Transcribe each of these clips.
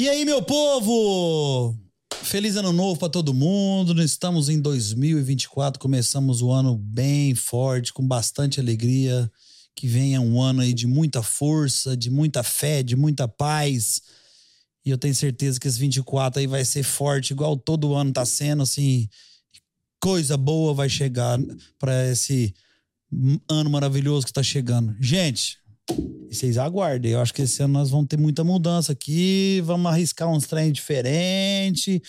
E aí, meu povo? Feliz ano novo para todo mundo. Estamos em 2024, começamos o ano bem forte, com bastante alegria. Que venha um ano aí de muita força, de muita fé, de muita paz. E eu tenho certeza que esse 24 aí vai ser forte, igual todo ano tá sendo, assim. Coisa boa vai chegar para esse ano maravilhoso que tá chegando. Gente, e vocês aguardem. Eu acho que esse ano nós vamos ter muita mudança aqui. Vamos arriscar uns trem diferentes.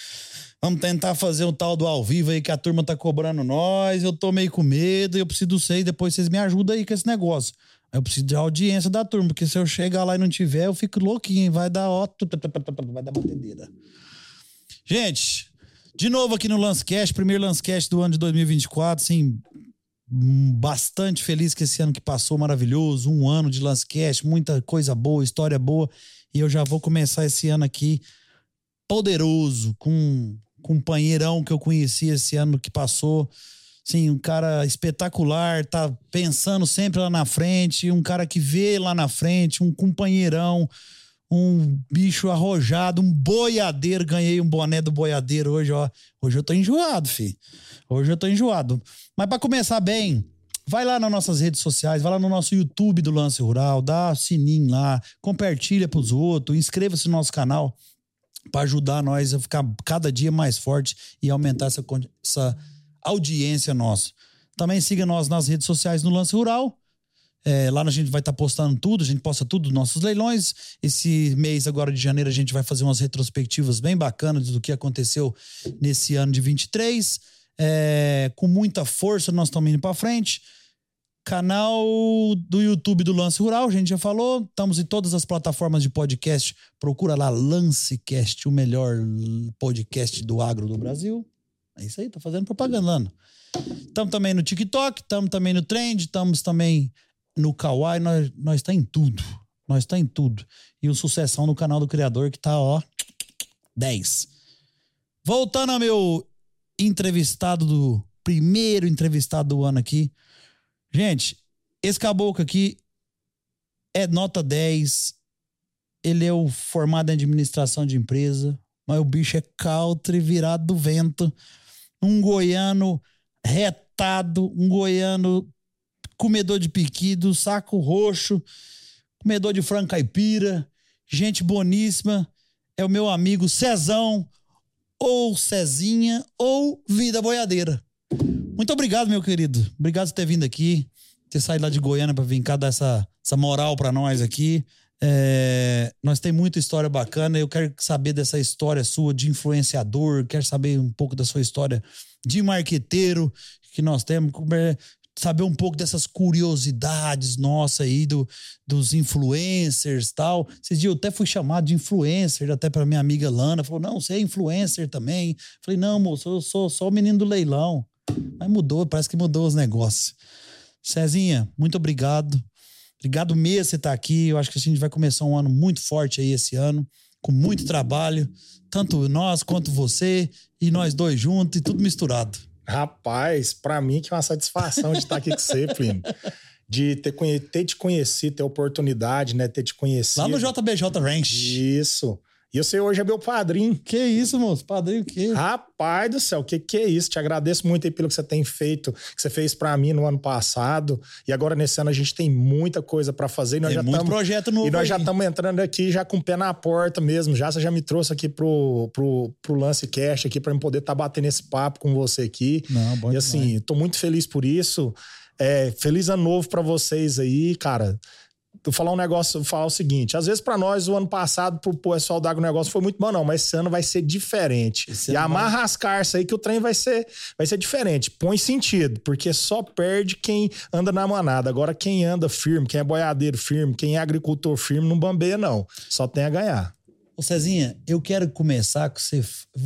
Vamos tentar fazer o tal do ao vivo aí que a turma tá cobrando nós. Eu tô meio com medo. Eu preciso sei. Depois vocês me ajudam aí com esse negócio. Eu preciso de audiência da turma, porque se eu chegar lá e não tiver, eu fico louquinho. Vai dar ó, vai dar batedeira. Gente, de novo aqui no Lancecast, primeiro Lancecast do ano de 2024, assim, bastante feliz que esse ano que passou maravilhoso, um ano de Lancecast, muita coisa boa, história boa, e eu já vou começar esse ano aqui poderoso, com um companheirão que eu conheci esse ano que passou, sim, um cara espetacular, tá pensando sempre lá na frente, um cara que vê lá na frente, um companheirão, um bicho arrojado, um boiadeiro. Ganhei um boné do boiadeiro hoje, ó. Hoje eu tô enjoado, fi. Hoje eu tô enjoado. Mas para começar bem, vai lá nas nossas redes sociais, vai lá no nosso YouTube do Lance Rural, dá sininho lá, compartilha pros outros, inscreva-se no nosso canal para ajudar nós a ficar cada dia mais forte e aumentar essa, essa audiência nossa. Também siga nós nas redes sociais no Lance Rural é, lá a gente vai estar tá postando tudo, a gente posta tudo dos nossos leilões. Esse mês agora de janeiro a gente vai fazer umas retrospectivas bem bacanas do que aconteceu nesse ano de 23. É, com muita força nós estamos indo para frente. Canal do YouTube do Lance Rural, a gente já falou. Estamos em todas as plataformas de podcast. Procura lá Lancecast, o melhor podcast do agro do Brasil. É isso aí, tô fazendo propaganda. Estamos também no TikTok, estamos também no Trend, estamos também no Kawaii, nós, nós tá em tudo. Nós tá em tudo. E o Sucessão no canal do Criador, que tá, ó, 10. Voltando ao meu entrevistado do. Primeiro entrevistado do ano aqui. Gente, esse caboclo aqui é nota 10. Ele é o formado em administração de empresa, mas o bicho é country virado do vento. Um goiano retado, um goiano comedor de piquido, saco roxo, comedor de frango caipira, gente boníssima. É o meu amigo Cezão, ou Cezinha, ou Vida Boiadeira. Muito obrigado, meu querido. Obrigado por ter vindo aqui, ter saído lá de Goiânia para vir cá dar essa, essa moral para nós aqui. É, nós temos muita história bacana. Eu quero saber dessa história sua de influenciador, quero saber um pouco da sua história de marqueteiro que nós temos. Saber um pouco dessas curiosidades nossas aí do, dos influencers tal. Esses dias eu até fui chamado de influencer, até para minha amiga Lana. Falou: não, você é influencer também. Falei: não, moço, eu sou só o menino do leilão. Mas mudou, parece que mudou os negócios. Cezinha, muito obrigado. Obrigado mesmo você estar tá aqui. Eu acho que a gente vai começar um ano muito forte aí esse ano, com muito trabalho. Tanto nós quanto você e nós dois juntos e tudo misturado. Rapaz, para mim que é uma satisfação de estar aqui com você, primo. De ter, ter te conhecido, ter oportunidade, né? Ter te conhecido. Lá no JBJ Ranch. Isso. E você hoje é meu padrinho. Que isso, moço? Padrinho o quê? Rapaz do céu, que que é isso? Te agradeço muito aí pelo que você tem feito, que você fez para mim no ano passado. E agora nesse ano a gente tem muita coisa para fazer. E nós tem já muito tamo, projeto novo E nós aí. já estamos entrando aqui já com o pé na porta mesmo. Já você já me trouxe aqui pro, pro, pro Lance Cash aqui para eu poder estar tá batendo esse papo com você aqui. Não, bom E assim, tô muito feliz por isso. É, feliz ano novo para vocês aí, cara tu falar um negócio, falar o seguinte: às vezes para nós o ano passado pro pessoal do agronegócio foi muito bom, não, mas esse ano vai ser diferente. Esse e vai- amarra as carças aí que o trem vai ser, vai ser diferente. Põe sentido, porque só perde quem anda na manada. Agora, quem anda firme, quem é boiadeiro firme, quem é agricultor firme, não bambeia, não. Só tem a ganhar. Ô Cezinha, eu quero começar com você.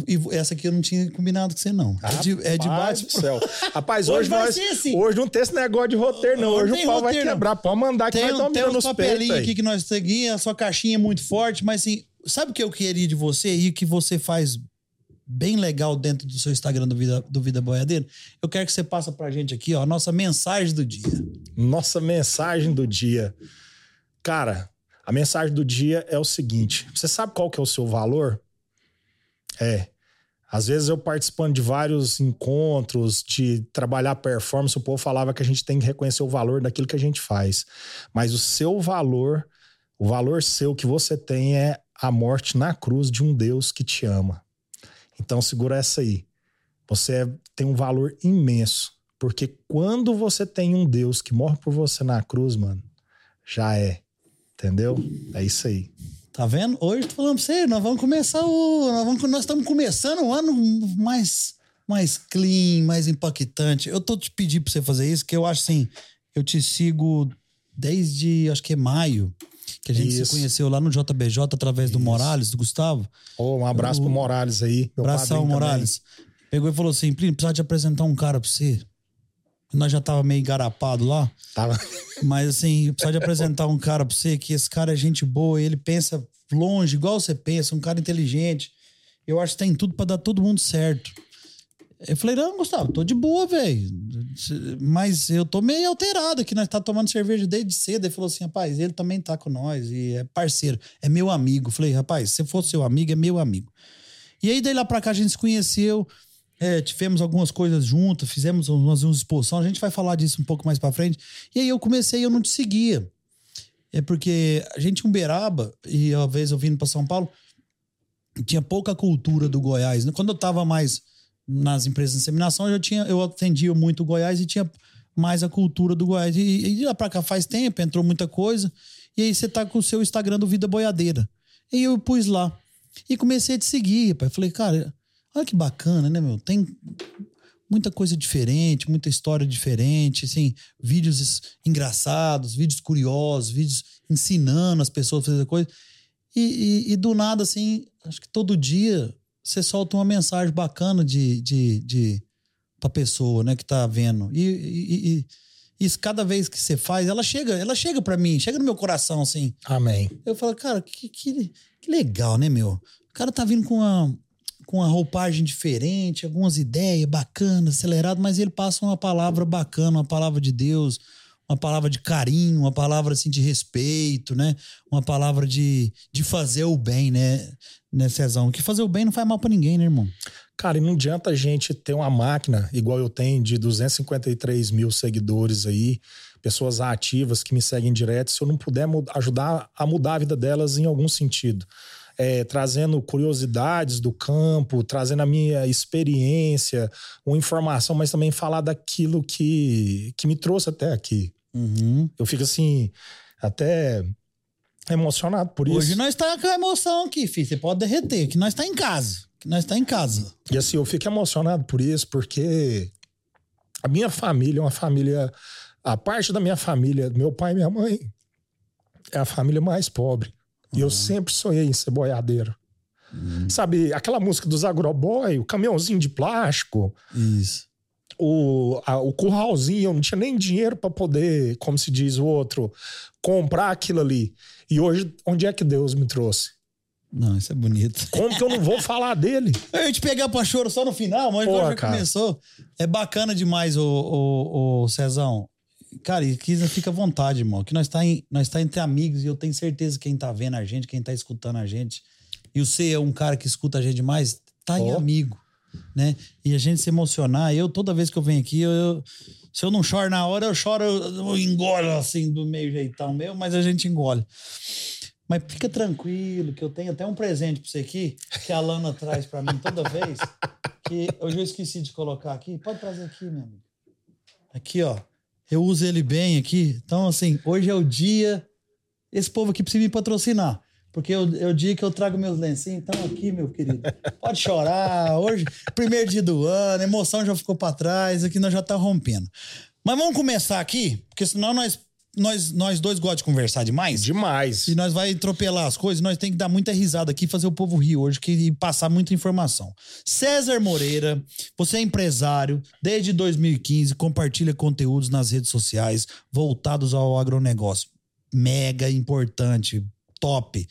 E essa aqui eu não tinha combinado com você, não. É de, é de baixo. do céu. Rapaz, Hoje hoje, vai nós. assim. Hoje não tem esse negócio de roteiro, não. Hoje o pau vai roteiro, não. quebrar. Pode mandar que Tem, nós tem uns papelinhos aqui que nós seguimos, a sua caixinha é muito forte, mas assim, sabe o que eu queria de você e o que você faz bem legal dentro do seu Instagram do Vida, do Vida Boiadeiro? Eu quero que você passe pra gente aqui, ó, a nossa mensagem do dia. Nossa mensagem do dia. Cara, A mensagem do dia é o seguinte: você sabe qual que é o seu valor? É. Às vezes eu participando de vários encontros, de trabalhar performance, o povo falava que a gente tem que reconhecer o valor daquilo que a gente faz. Mas o seu valor, o valor seu que você tem é a morte na cruz de um Deus que te ama. Então segura essa aí. Você tem um valor imenso. Porque quando você tem um Deus que morre por você na cruz, mano, já é. Entendeu? É isso aí. Tá vendo? Hoje tô falando pra você, nós vamos começar o. Nós, vamos, nós estamos começando o ano mais, mais clean, mais impactante. Eu tô te pedindo pra você fazer isso, que eu acho assim, eu te sigo desde acho que é maio. Que a gente isso. se conheceu lá no JBJ através do Morales, do Gustavo. Oh, um abraço o, pro Morales aí. Abração, Morales. Também. Pegou e falou assim: Plínio, precisa te apresentar um cara pra você. Nós já tava meio engarapado lá. Tava. Mas assim, precisa de apresentar um cara pra você, que esse cara é gente boa, ele pensa longe, igual você pensa, um cara inteligente. Eu acho que tem tudo para dar todo mundo certo. Eu falei, não, Gustavo, tô de boa, velho. Mas eu tô meio alterado aqui, nós tá tomando cerveja desde cedo. Ele falou assim, rapaz, ele também tá com nós e é parceiro, é meu amigo. Eu falei, rapaz, se for seu amigo, é meu amigo. E aí, daí lá pra cá, a gente se conheceu. É, tivemos algumas coisas juntas, fizemos umas, umas exposições, a gente vai falar disso um pouco mais para frente. E aí eu comecei, eu não te seguia. É porque a gente em Uberaba, e uma vez eu vindo para São Paulo, tinha pouca cultura do Goiás. Quando eu tava mais nas empresas de inseminação, eu, tinha, eu atendia muito o Goiás e tinha mais a cultura do Goiás. E, e lá pra cá faz tempo, entrou muita coisa. E aí você tá com o seu Instagram do Vida Boiadeira. E eu pus lá. E comecei a te seguir, pai. Falei, cara, Olha que bacana, né, meu? Tem muita coisa diferente, muita história diferente, assim, vídeos engraçados, vídeos curiosos, vídeos ensinando as pessoas a fazer coisa. E, e, e, do nada, assim, acho que todo dia você solta uma mensagem bacana de, de, de pra pessoa, né, que tá vendo. E, e, e isso cada vez que você faz, ela chega, ela chega para mim, chega no meu coração, assim. Amém. Eu falo, cara, que, que, que legal, né, meu? O cara tá vindo com uma, com uma roupagem diferente, algumas ideias bacanas, acelerado, mas ele passa uma palavra bacana, uma palavra de Deus, uma palavra de carinho, uma palavra assim de respeito, né? Uma palavra de, de fazer o bem, né, né, Cezão? Que fazer o bem não faz mal para ninguém, né, irmão? Cara, e não adianta a gente ter uma máquina igual eu tenho de 253 mil seguidores aí, pessoas ativas que me seguem direto, se eu não puder ajudar a mudar a vida delas em algum sentido é, trazendo curiosidades do campo, trazendo a minha experiência, uma informação, mas também falar daquilo que, que me trouxe até aqui. Uhum. Eu fico assim, até emocionado por isso. Hoje nós estamos tá com emoção aqui, filho. Você pode derreter, que nós está em casa. Que nós está em casa. E assim, eu fico emocionado por isso, porque a minha família é uma família. A parte da minha família, meu pai e minha mãe, é a família mais pobre. E eu sempre sonhei em ser boiadeiro. Uhum. Sabe, aquela música dos agroboy, o caminhãozinho de plástico. Isso. O, a, o curralzinho, eu não tinha nem dinheiro para poder, como se diz o outro, comprar aquilo ali. E hoje, onde é que Deus me trouxe? Não, isso é bonito. Como que eu não vou falar dele? Eu ia te pegar pra choro só no final, mas Pô, já cara. começou. É bacana demais, o, o, o Cezão. Cara, e Kisa fica à vontade, irmão. Que nós tá, em, nós tá entre amigos e eu tenho certeza que quem tá vendo a gente, quem tá escutando a gente. E você é um cara que escuta a gente demais, tá oh. em amigo, né? E a gente se emocionar. Eu, toda vez que eu venho aqui, eu, eu, se eu não choro na hora, eu choro, eu engolo assim, do meio jeitão meu, mas a gente engole. Mas fica tranquilo, que eu tenho até um presente pra você aqui, que a Lana traz pra mim toda vez. Que hoje eu esqueci de colocar aqui. Pode trazer aqui, meu amigo. Aqui, ó eu uso ele bem aqui. Então, assim, hoje é o dia. Esse povo aqui precisa me patrocinar. Porque é o dia que eu trago meus lencinhos. Então, aqui, meu querido, pode chorar. Hoje, primeiro dia do ano, a emoção já ficou para trás, aqui nós já tá rompendo. Mas vamos começar aqui, porque senão nós nós, nós dois gostamos de conversar demais. Demais. E nós vai atropelar as coisas, nós tem que dar muita risada aqui, fazer o povo rir hoje que, e passar muita informação. César Moreira, você é empresário, desde 2015, compartilha conteúdos nas redes sociais voltados ao agronegócio. Mega importante, top.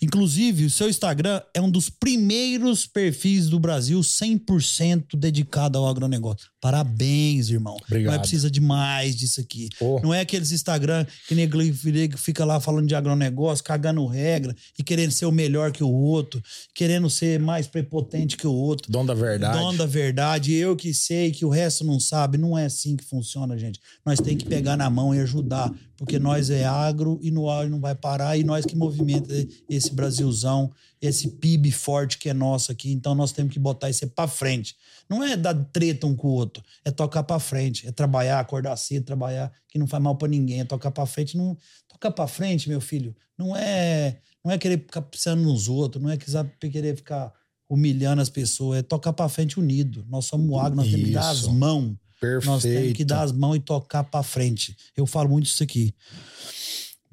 Inclusive, o seu Instagram é um dos primeiros perfis do Brasil 100% dedicado ao agronegócio. Parabéns, irmão. Obrigado. Nós precisa de mais disso aqui. Pô. Não é aqueles Instagram que nego nego fica lá falando de agronegócio, cagando regra e querendo ser o melhor que o outro, querendo ser mais prepotente que o outro. Dono da verdade. Dono da verdade, eu que sei que o resto não sabe. Não é assim que funciona, gente. Nós tem que pegar na mão e ajudar, porque nós é agro e no agro não vai parar e nós que movimenta esse Brasilzão, esse PIB forte que é nosso aqui. Então nós temos que botar isso para frente. Não é dar treta um com o outro, é tocar para frente, é trabalhar, acordar cedo, trabalhar, que não faz mal para ninguém, é tocar para frente, não tocar para frente, meu filho. Não é, não é querer ficar pensando nos outros, não é querer ficar humilhando as pessoas, é tocar para frente unido. Nós somos agro, nós temos que dar as Isso. mãos. Perfeito. Nós temos que dar as mãos e tocar para frente. Eu falo muito isso aqui.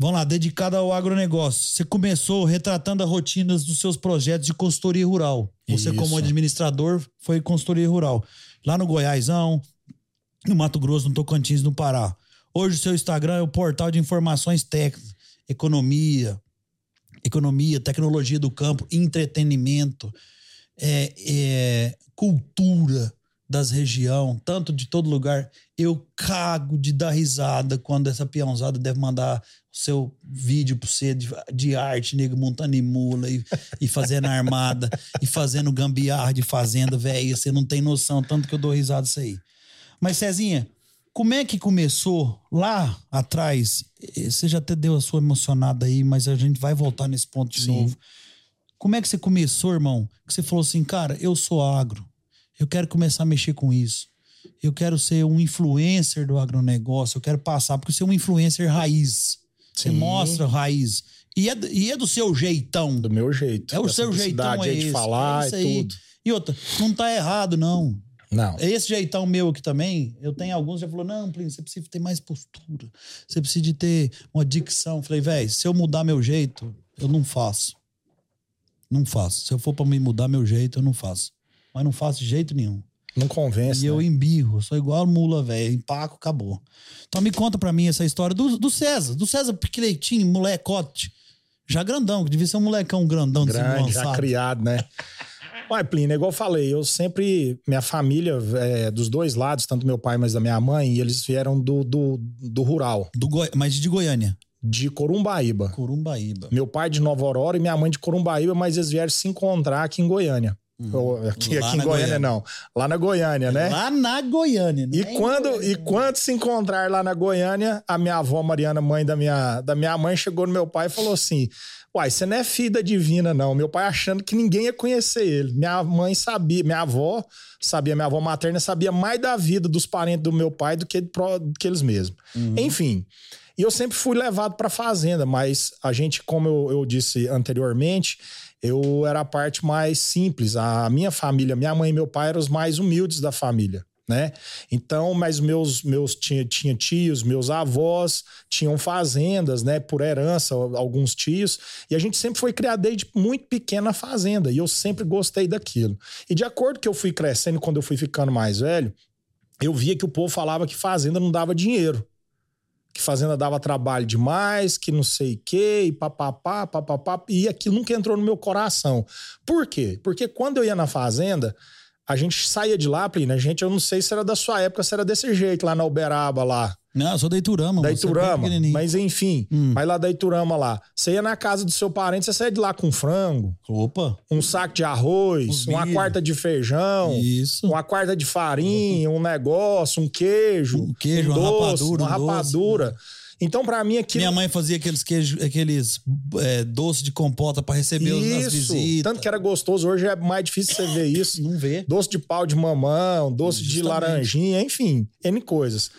Vamos lá, dedicado ao agronegócio. Você começou retratando as rotinas dos seus projetos de consultoria rural. Você, Isso. como administrador, foi consultoria rural. Lá no Goiásão, no Mato Grosso, no Tocantins, no Pará. Hoje o seu Instagram é o portal de informações técnicas, economia, economia, tecnologia do campo, entretenimento, é, é, cultura das região, tanto de todo lugar. Eu cago de dar risada quando essa peãozada deve mandar o seu vídeo pra você de, de arte, nego montando em mula e, e fazendo armada e fazendo gambiarra de fazenda, velho. Você não tem noção, tanto que eu dou risada disso aí. Mas, Cezinha, como é que começou lá atrás? Eh, Você já até deu a sua emocionada aí, mas a gente vai voltar nesse ponto de Sim. novo. Como é que você começou, irmão? Que você falou assim, cara, eu sou agro. Eu quero começar a mexer com isso. Eu quero ser um influencer do agronegócio. Eu quero passar, porque você é um influencer raiz. Você Sim. mostra raiz. E é, do- e é do seu jeitão. Do meu jeito. É o seu jeitão, é esse. de falar é e tudo. E outra, não tá errado, não. Não. Esse jeitão meu aqui também, eu tenho alguns que já falou: não, Plínio, você precisa ter mais postura. Você precisa de ter uma dicção. Falei, velho, se eu mudar meu jeito, eu não faço. Não faço. Se eu for pra me mudar meu jeito, eu não faço. Mas não faço de jeito nenhum. Não convence. E eu né? embirro, sou igual a mula, velho. Empaco, acabou. Então me conta pra mim essa história do, do César. Do César piqueleitinho, molecote. Já grandão, que devia ser um molecão grandão de grande, já criado, né? Ué, Plínio, é igual eu falei, eu sempre. Minha família, é, dos dois lados, tanto meu pai, mas da minha mãe, eles vieram do, do, do rural, Do Goi... Mas de Goiânia. de Corumbaíba. Corumbaíba. Meu pai de Nova Aurora e minha mãe de Corumbaíba, mas eles vieram se encontrar aqui em Goiânia. Aqui Uhum. Lá aqui em Goiânia, Goiânia. não. Lá na Goiânia, né? Lá na Goiânia. não E quando, Goiânia, e quando se encontrar lá na Goiânia, a minha avó Mariana, mãe da minha, da minha mãe, chegou no meu pai e falou assim: Uai, você não é filho da divina, não. Meu pai achando que ninguém ia conhecer ele. Minha mãe sabia, minha avó sabia, minha avó materna sabia mais da vida dos parentes do meu pai do que, do que eles mesmos. Enfim. E eu sempre fui levado para fazenda, mas a gente, como eu, eu disse anteriormente, eu era a parte mais simples. A minha família, minha mãe e meu pai eram os mais humildes da família, né? Então, mas meus meus tinha, tinha tios, meus avós tinham fazendas, né, por herança, alguns tios, e a gente sempre foi criado desde muito pequeno na fazenda, e eu sempre gostei daquilo. E de acordo que eu fui crescendo, quando eu fui ficando mais velho, eu via que o povo falava que fazenda não dava dinheiro que fazenda dava trabalho demais, que não sei o quê, e papapá, papapá, e aquilo nunca entrou no meu coração. Por quê? Porque quando eu ia na fazenda, a gente saía de lá, Plínio, a gente, eu não sei se era da sua época, se era desse jeito, lá na Uberaba, lá, Não, eu sou da Iturama. da é Iturama, pequenininho. mas enfim, Hum. mas lá da Iturama lá, você ia na casa do seu parente, você saía de lá com frango, Opa, um saco de arroz, Uns uma quarta de feijão, isso. uma quarta de farinha, um negócio, um queijo, Um queijo, um uma doce, rapadura, uma um doce, né? Então, pra mim, aquilo Minha mãe fazia aqueles queijos, aqueles é, doces de compota pra receber os- as Isso, visitas. tanto que era gostoso. Hoje é mais difícil você ver isso. Não vê. Doce de pau de mamão, doce de Justamente. laranjinha, enfim, N coisas.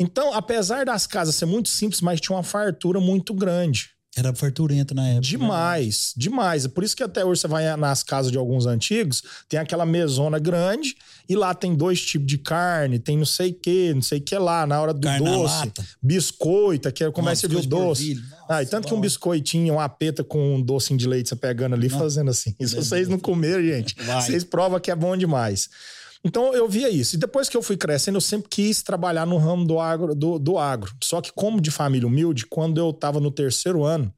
Então, apesar das casas ser muito simples, mas tinha uma fartura muito grande. Era farturento na época. Demais, demais. É por isso que até hoje você vai nas casas de alguns antigos, tem aquela mesona grande e lá tem dois tipos de carne, tem não sei o que, não sei o que lá, na hora do Carne doce, biscoito, que que você viu o doce. polvilho. Nossa, Ah, e tanto que um bom. biscoitinho, uma peta com um docinho de leite você pegando ali, fazendo assim. Se vocês não comeram, gente, Vai. vocês provam que é bom demais. Então eu via isso. E depois que eu fui crescendo, eu sempre quis trabalhar no ramo do agro. Do, do agro. Só que, como de família humilde, quando eu estava no terceiro ano,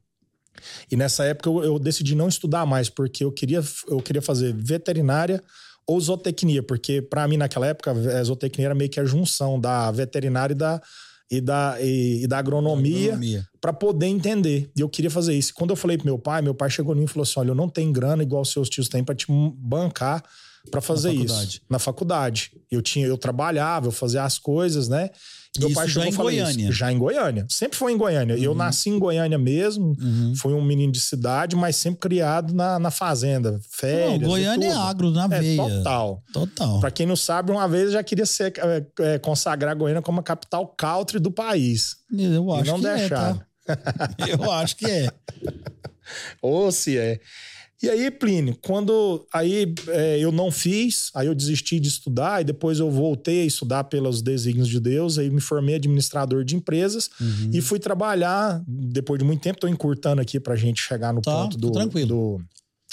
e nessa época eu, eu decidi não estudar mais, porque eu queria, eu queria fazer veterinária ou zootecnia, porque para mim naquela época a zootecnia era meio que a junção da veterinária e da, e da, e, e da agronomia, Agronomia. para poder entender. E eu queria fazer isso. Quando eu falei pro meu pai, meu pai chegou em mim e falou assim: olha, eu não tenho grana igual seus tios têm para te bancar para fazer faculdade. isso. Na faculdade. Eu tinha, eu trabalhava, eu fazia as coisas, né? Meu Isso pai já chegou em falou isso. Goiânia? Já em Goiânia. Sempre foi em Goiânia. Eu nasci em Goiânia mesmo. Uhum. Fui um menino de cidade, mas sempre criado na, na fazenda. Não, Férias. e Goiânia é agro na É, veia. total. Total. Pra quem não sabe, uma vez eu já queria ser, é, é, consagrar Goiânia como a capital country do país. Eu acho e não que deixaram. é, tá? Eu acho que é. Ou se é. E aí, Plínio, quando aí é, eu não fiz, aí eu desisti de estudar, e depois eu voltei a estudar pelos desígnios de Deus, aí me formei administrador de empresas Uhum. e fui trabalhar, depois de muito tempo, tô encurtando aqui pra gente chegar no Tá, ponto do, tá tranquilo.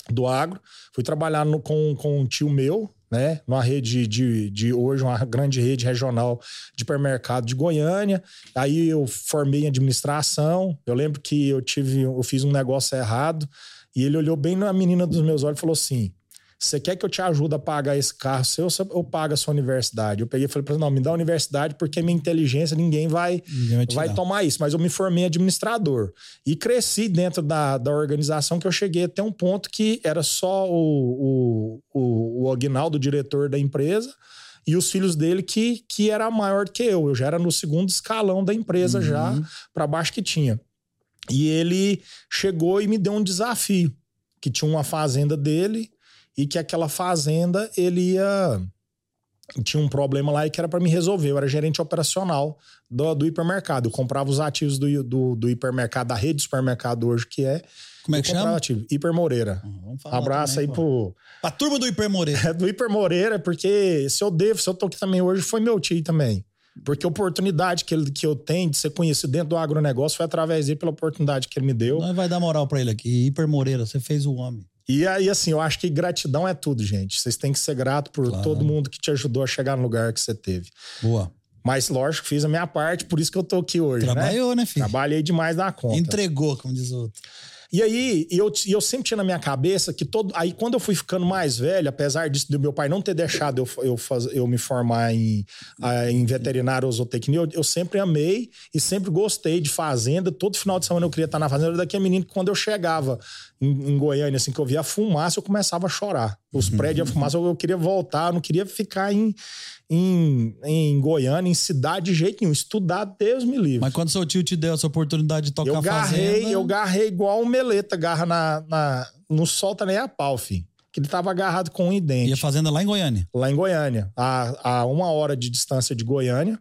do, do agro. Fui trabalhar no- com, com um tio meu, né? Numa rede de, de hoje, uma grande rede regional de hipermercado de Goiânia. Aí eu formei em administração. Eu lembro que eu tive, eu fiz um negócio errado. E ele olhou bem na menina dos meus olhos e falou assim: Você quer que eu te ajude a pagar esse carro seu ou eu pago a sua universidade? Eu peguei e falei pra ele: Não, me dá a universidade porque minha inteligência ninguém vai, Ninguém vai tomar isso. Mas eu me formei administrador. E cresci dentro da, da organização que eu cheguei até um ponto que era só o, o, o, o Aguinaldo, diretor da empresa, e os filhos dele que, que era maior que eu. Eu já era no segundo escalão da empresa, Uhum. já para baixo que tinha. E ele chegou e me deu um desafio, que tinha uma fazenda dele e que aquela fazenda ele ia tinha um problema lá e que era para me resolver. Eu era gerente operacional do, do hipermercado. Eu comprava os ativos do, do, do hipermercado, da rede de supermercado hoje, que é. Como é que chama? ativo. Hiper Moreira. Vamos falar abraço também, aí pô. pro. Pra turma do Hiper Moreira. É do Hiper Moreira, porque se eu devo, se eu tô aqui também hoje, foi meu tio também. Porque a oportunidade que, ele, que eu tenho de ser conhecido dentro do agronegócio foi através dele, pela oportunidade que ele me deu. Nós vai dar moral pra ele aqui. Hiper Moreira, você fez o homem. E aí, assim, eu acho que gratidão é tudo, gente. Vocês têm que ser grato por Claro. todo mundo que te ajudou a chegar no lugar que você teve. Boa. Mas, lógico, fiz a minha parte, por isso que eu tô aqui hoje, né? Trabalhou, né, filho? Trabalhei demais na conta. Entregou, como diz o outro. E aí, eu, eu sempre tinha na minha cabeça que todo. Aí, quando eu fui ficando mais velho, apesar disso do meu pai não ter deixado eu, eu, faz, eu me formar em, em veterinário ou zootecnia, eu, eu sempre amei e sempre gostei de fazenda. Todo final de semana eu queria estar na fazenda. Era daquele menino que quando eu chegava em, em Goiânia, assim, que eu via a fumaça, eu começava a chorar. Os prédios, a fumaça, eu, eu queria voltar, eu não queria ficar em, em, em Goiânia, em cidade de jeito nenhum. Estudar, Deus me livre. Mas quando seu tio te deu essa oportunidade de tocar Eu garrei, fazenda... eu garrei igual o Meleta garra na, na. Não solta nem a pau, filho. Que ele tava agarrado com um E dente. a fazenda lá em Goiânia. Lá em Goiânia. A, a uma hora de distância de Goiânia.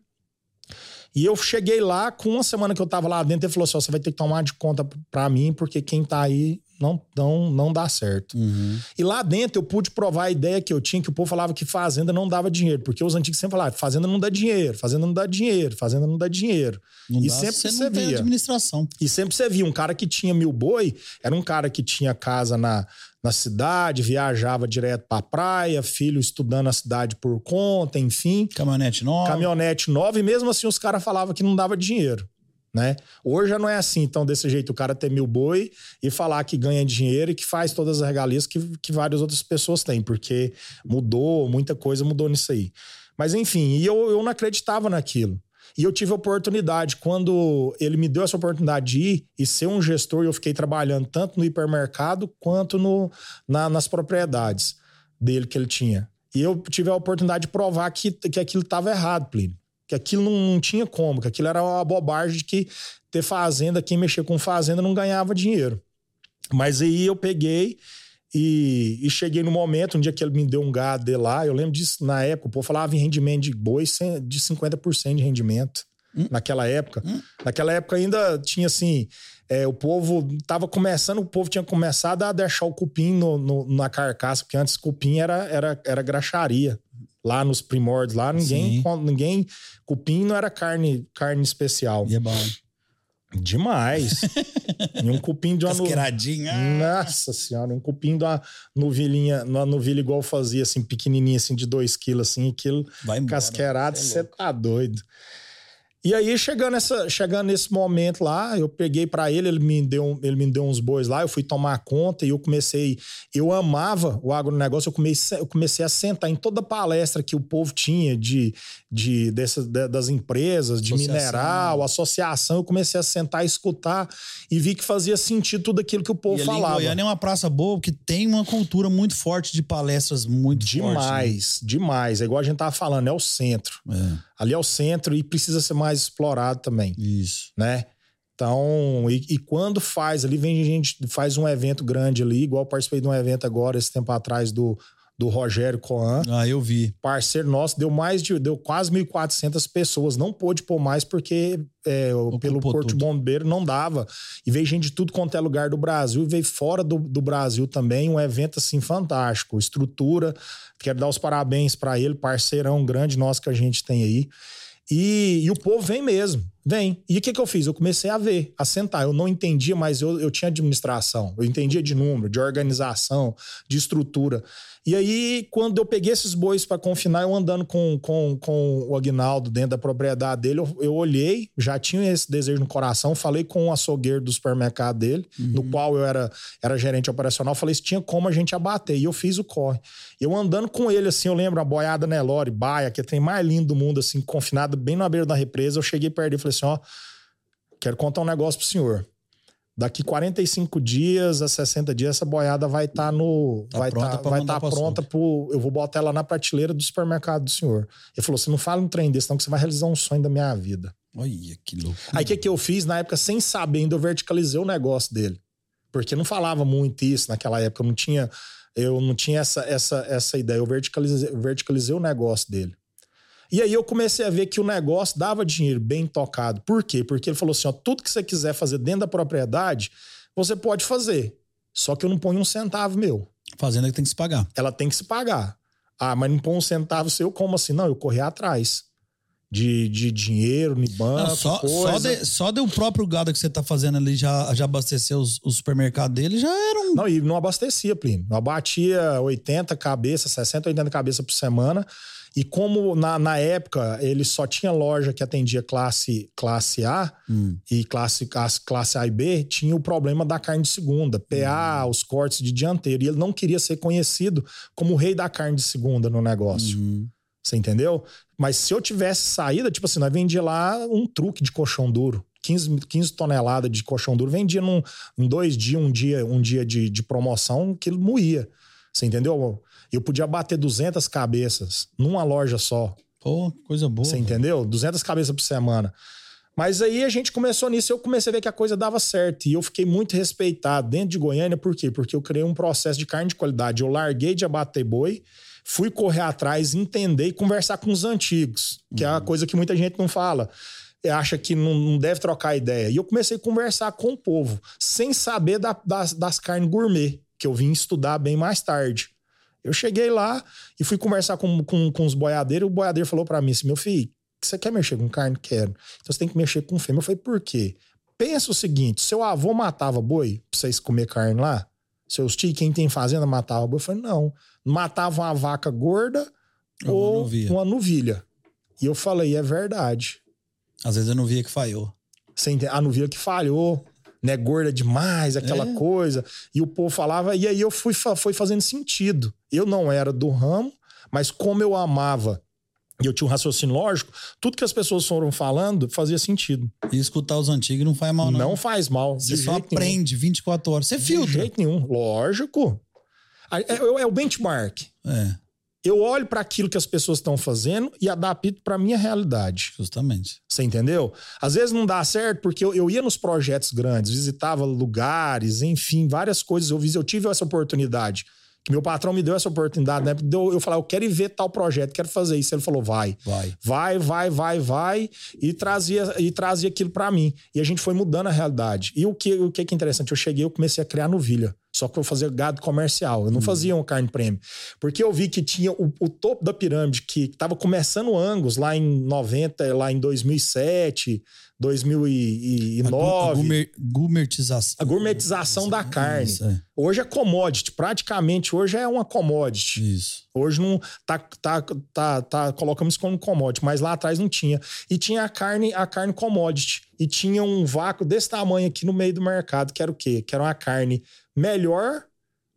E eu cheguei lá, com uma semana que eu tava lá dentro, ele falou assim: você vai ter que tomar de conta pra mim, porque quem tá aí não, não, não dá certo. Uhum. E lá dentro eu pude provar a ideia que eu tinha, que o povo falava que fazenda não dava dinheiro. Porque os antigos sempre falavam: fazenda não dá dinheiro, fazenda não dá dinheiro, fazenda não dá dinheiro. Não E dá, sempre você você via. administração. E sempre você via um cara que tinha mil boi, era um cara que tinha casa na, na cidade, viajava direto pra praia, filho estudando na cidade por conta, enfim, Caminhonete nova. caminhonete nova, e mesmo assim os caras falavam que não dava dinheiro. Né? Hoje já não é assim, então, desse jeito, o cara ter mil boi e falar que ganha dinheiro e que faz todas as regalias que, que várias outras pessoas têm, porque mudou, muita coisa mudou nisso aí. Mas enfim, e eu, eu não acreditava naquilo. E eu tive a oportunidade, quando ele me deu essa oportunidade de ir e ser um gestor, eu fiquei trabalhando tanto no hipermercado quanto no, na- nas propriedades dele que ele tinha. E eu tive a oportunidade de provar que, que aquilo estava errado, Plínio. Que aquilo não, não tinha como, que aquilo era uma bobagem de que ter fazenda, quem mexia com fazenda não ganhava dinheiro. Mas aí eu peguei e, e cheguei no momento, um dia que ele me deu um gado de lá, eu lembro disso na época, o povo falava em rendimento de boi de 50% de rendimento. Naquela época. Naquela época ainda tinha assim. é, o povo tava começando, o povo tinha começado a deixar o cupim no, no- na carcaça, porque antes cupim era, era, era graxaria. Lá nos primórdios, lá ninguém, Sim. ninguém. Cupim não era carne, carne especial. E é bom. Demais. e um cupim de uma. Casqueiradinha. Nossa senhora, um cupim de uma novilhinha, uma novilha igual eu fazia, assim, pequenininha, assim, de 2 quilos, assim, aquilo Vai embora. casqueirado, é você louco. tá doido. E aí, chegando, essa, chegando nesse momento lá, eu peguei para ele, ele me, deu, ele me deu uns bois lá, eu fui tomar conta e eu comecei. Eu amava o agronegócio, eu comecei, eu comecei a sentar em toda palestra que o povo tinha de, de, dessas, de, das empresas, de associação. mineral, associação. Eu comecei a sentar e escutar e vi que fazia sentido tudo aquilo que o povo e falava. Goiânia é uma praça boa que tem uma cultura muito forte de palestras muito demais, forte, né? demais. É igual a gente tava falando, é o centro. É. Ali é o centro e precisa ser mais explorado também. Isso. Né? Então, e, e, quando faz ali, vem gente, faz um evento grande ali, igual participei de um evento agora, esse tempo atrás, do, do Rogério Coan. Ah, eu vi. Parceiro nosso, deu mais de, deu quase 1.400 pessoas. Não pôde pôr mais porque é, pelo Porto tudo. Bombeiro não dava. E veio gente de tudo quanto é lugar do Brasil, e veio fora do, do Brasil também, um evento assim fantástico. Estrutura, quero dar os parabéns para ele, parceirão grande nosso que a gente tem aí. E, e, o povo vem mesmo, vem. E o que, que eu fiz? Eu comecei a ver, a sentar. Eu não entendia, mas eu, eu tinha administração, eu entendia de número, de organização, de estrutura. E aí, quando eu peguei esses bois para confinar, eu andando com, com, com o Agnaldo dentro da propriedade dele, eu, eu, olhei, já tinha esse desejo no coração, falei com o açougueiro do supermercado dele, uhum. no qual eu era, era gerente operacional, falei se tinha como a gente abater. E eu fiz o corre. Eu andando com ele, assim, eu lembro a boiada Nelore, baia, que é tem mais lindo do mundo, assim, confinado bem na beira da represa. Eu cheguei perto dele e falei assim: ó, quero contar um negócio pro senhor. Daqui 45 dias a 60 dias, essa boiada vai estar tá no. Tá vai estar tá, vai tá pronta pro. Eu vou botar ela na prateleira do supermercado do senhor. Ele falou: você não fala um trem desse, não, que você vai realizar um sonho da minha vida. Olha, que louco. Aí o que, que eu fiz na época, sem saber, ainda eu verticalizei o negócio dele. Porque não falava muito isso naquela época, eu não tinha, eu não tinha essa, essa, essa ideia. Eu verticalizei, verticalizei o negócio dele. E aí eu comecei a ver que o negócio dava dinheiro bem tocado. Por quê? Porque ele falou assim: ó, tudo que você quiser fazer dentro da propriedade, você pode fazer. Só que eu não ponho um centavo meu. Fazenda que tem que se pagar. Ela tem que se pagar. Ah, mas não põe um centavo seu, como assim? Não, eu corri atrás. De, de dinheiro, no banco, não, só, coisa. Só, de, só de o próprio gado que você tá fazendo ali já, já abastecer os, os supermercados dele, já era um... Não, e não abastecia, Plínio. Eu abatia 80 cabeças, 60, 80 cabeças por semana. E como na, na época ele só tinha loja que atendia classe, classe A hum. e classe, classe A e B, tinha o problema da carne de segunda, PA, hum. os cortes de dianteiro. E ele não queria ser conhecido como o rei da carne de segunda no negócio. Uhum. Você entendeu? Mas se eu tivesse saída, tipo assim, nós vendia lá um truque de colchão duro. 15, 15 toneladas de colchão duro, vendia num, em dois dias, um dia, um dia de, de promoção, que ele moía. Você entendeu? Eu podia bater 200 cabeças numa loja só. Pô, coisa boa. Você entendeu? 200 cabeças por semana. Mas aí a gente começou nisso e eu comecei a ver que a coisa dava certo. E eu fiquei muito respeitado dentro de Goiânia, por quê? Porque eu criei um processo de carne de qualidade. Eu larguei de abater boi, fui correr atrás, entender e conversar com os antigos, que uhum. é a coisa que muita gente não fala. Acha que não, não, deve trocar ideia. E eu comecei a conversar com o povo, sem saber da, das, das carnes gourmet, que eu vim estudar bem mais tarde. Eu cheguei lá e fui conversar com, com, com os boiadeiros. O boiadeiro falou para mim assim: meu filho, você quer mexer com carne? Quero. Então você tem que mexer com fêmea. Eu falei: por quê? Pensa o seguinte: seu avô matava boi pra vocês comer carne lá? Seus tios, quem tem fazenda, matava boi? Eu falei: não. Matava uma vaca gorda eu ou uma novilha. E eu falei: é verdade. Às vezes eu não via que falhou. Entende? A novilha que falhou né, gorda demais, aquela é. coisa. E o povo falava, e aí eu fui foi fazendo sentido. Eu não era do ramo, mas como eu amava e eu tinha um raciocínio lógico, tudo que as pessoas foram falando fazia sentido. E escutar os antigos não faz mal, não. Não faz mal. Você só aprende nenhum. 24 horas. Você filtra. De jeito nenhum. Lógico. É, é, é o benchmark. É eu olho para aquilo que as pessoas estão fazendo e adapto para minha realidade. Justamente. Você entendeu? Às vezes não dá certo porque eu, eu ia nos projetos grandes, visitava lugares, enfim, várias coisas. Eu, eu tive essa oportunidade. Meu patrão me deu essa oportunidade, né? Eu, eu falei, eu quero ir ver tal projeto, quero fazer isso. Ele falou, vai. Vai. Vai, vai, vai, vai. E trazia, e trazia aquilo para mim. E a gente foi mudando a realidade. E o que, o que é interessante? Eu cheguei, eu comecei a criar novilha. Só que eu fazia gado comercial, eu não fazia uma carne prêmio. Porque eu vi que tinha o, o topo da pirâmide, que estava começando Angus lá em 90, lá em 2007, 2009. A, gourmet, gourmetização. A gourmetização da carne. Isso, é. Hoje é commodity, praticamente hoje é uma commodity. Isso. Hoje não tá, tá, tá, tá colocamos isso como commodity, mas lá atrás não tinha. E tinha a carne, a carne commodity. E tinha um vácuo desse tamanho aqui no meio do mercado, que era o quê? Que era uma carne melhor,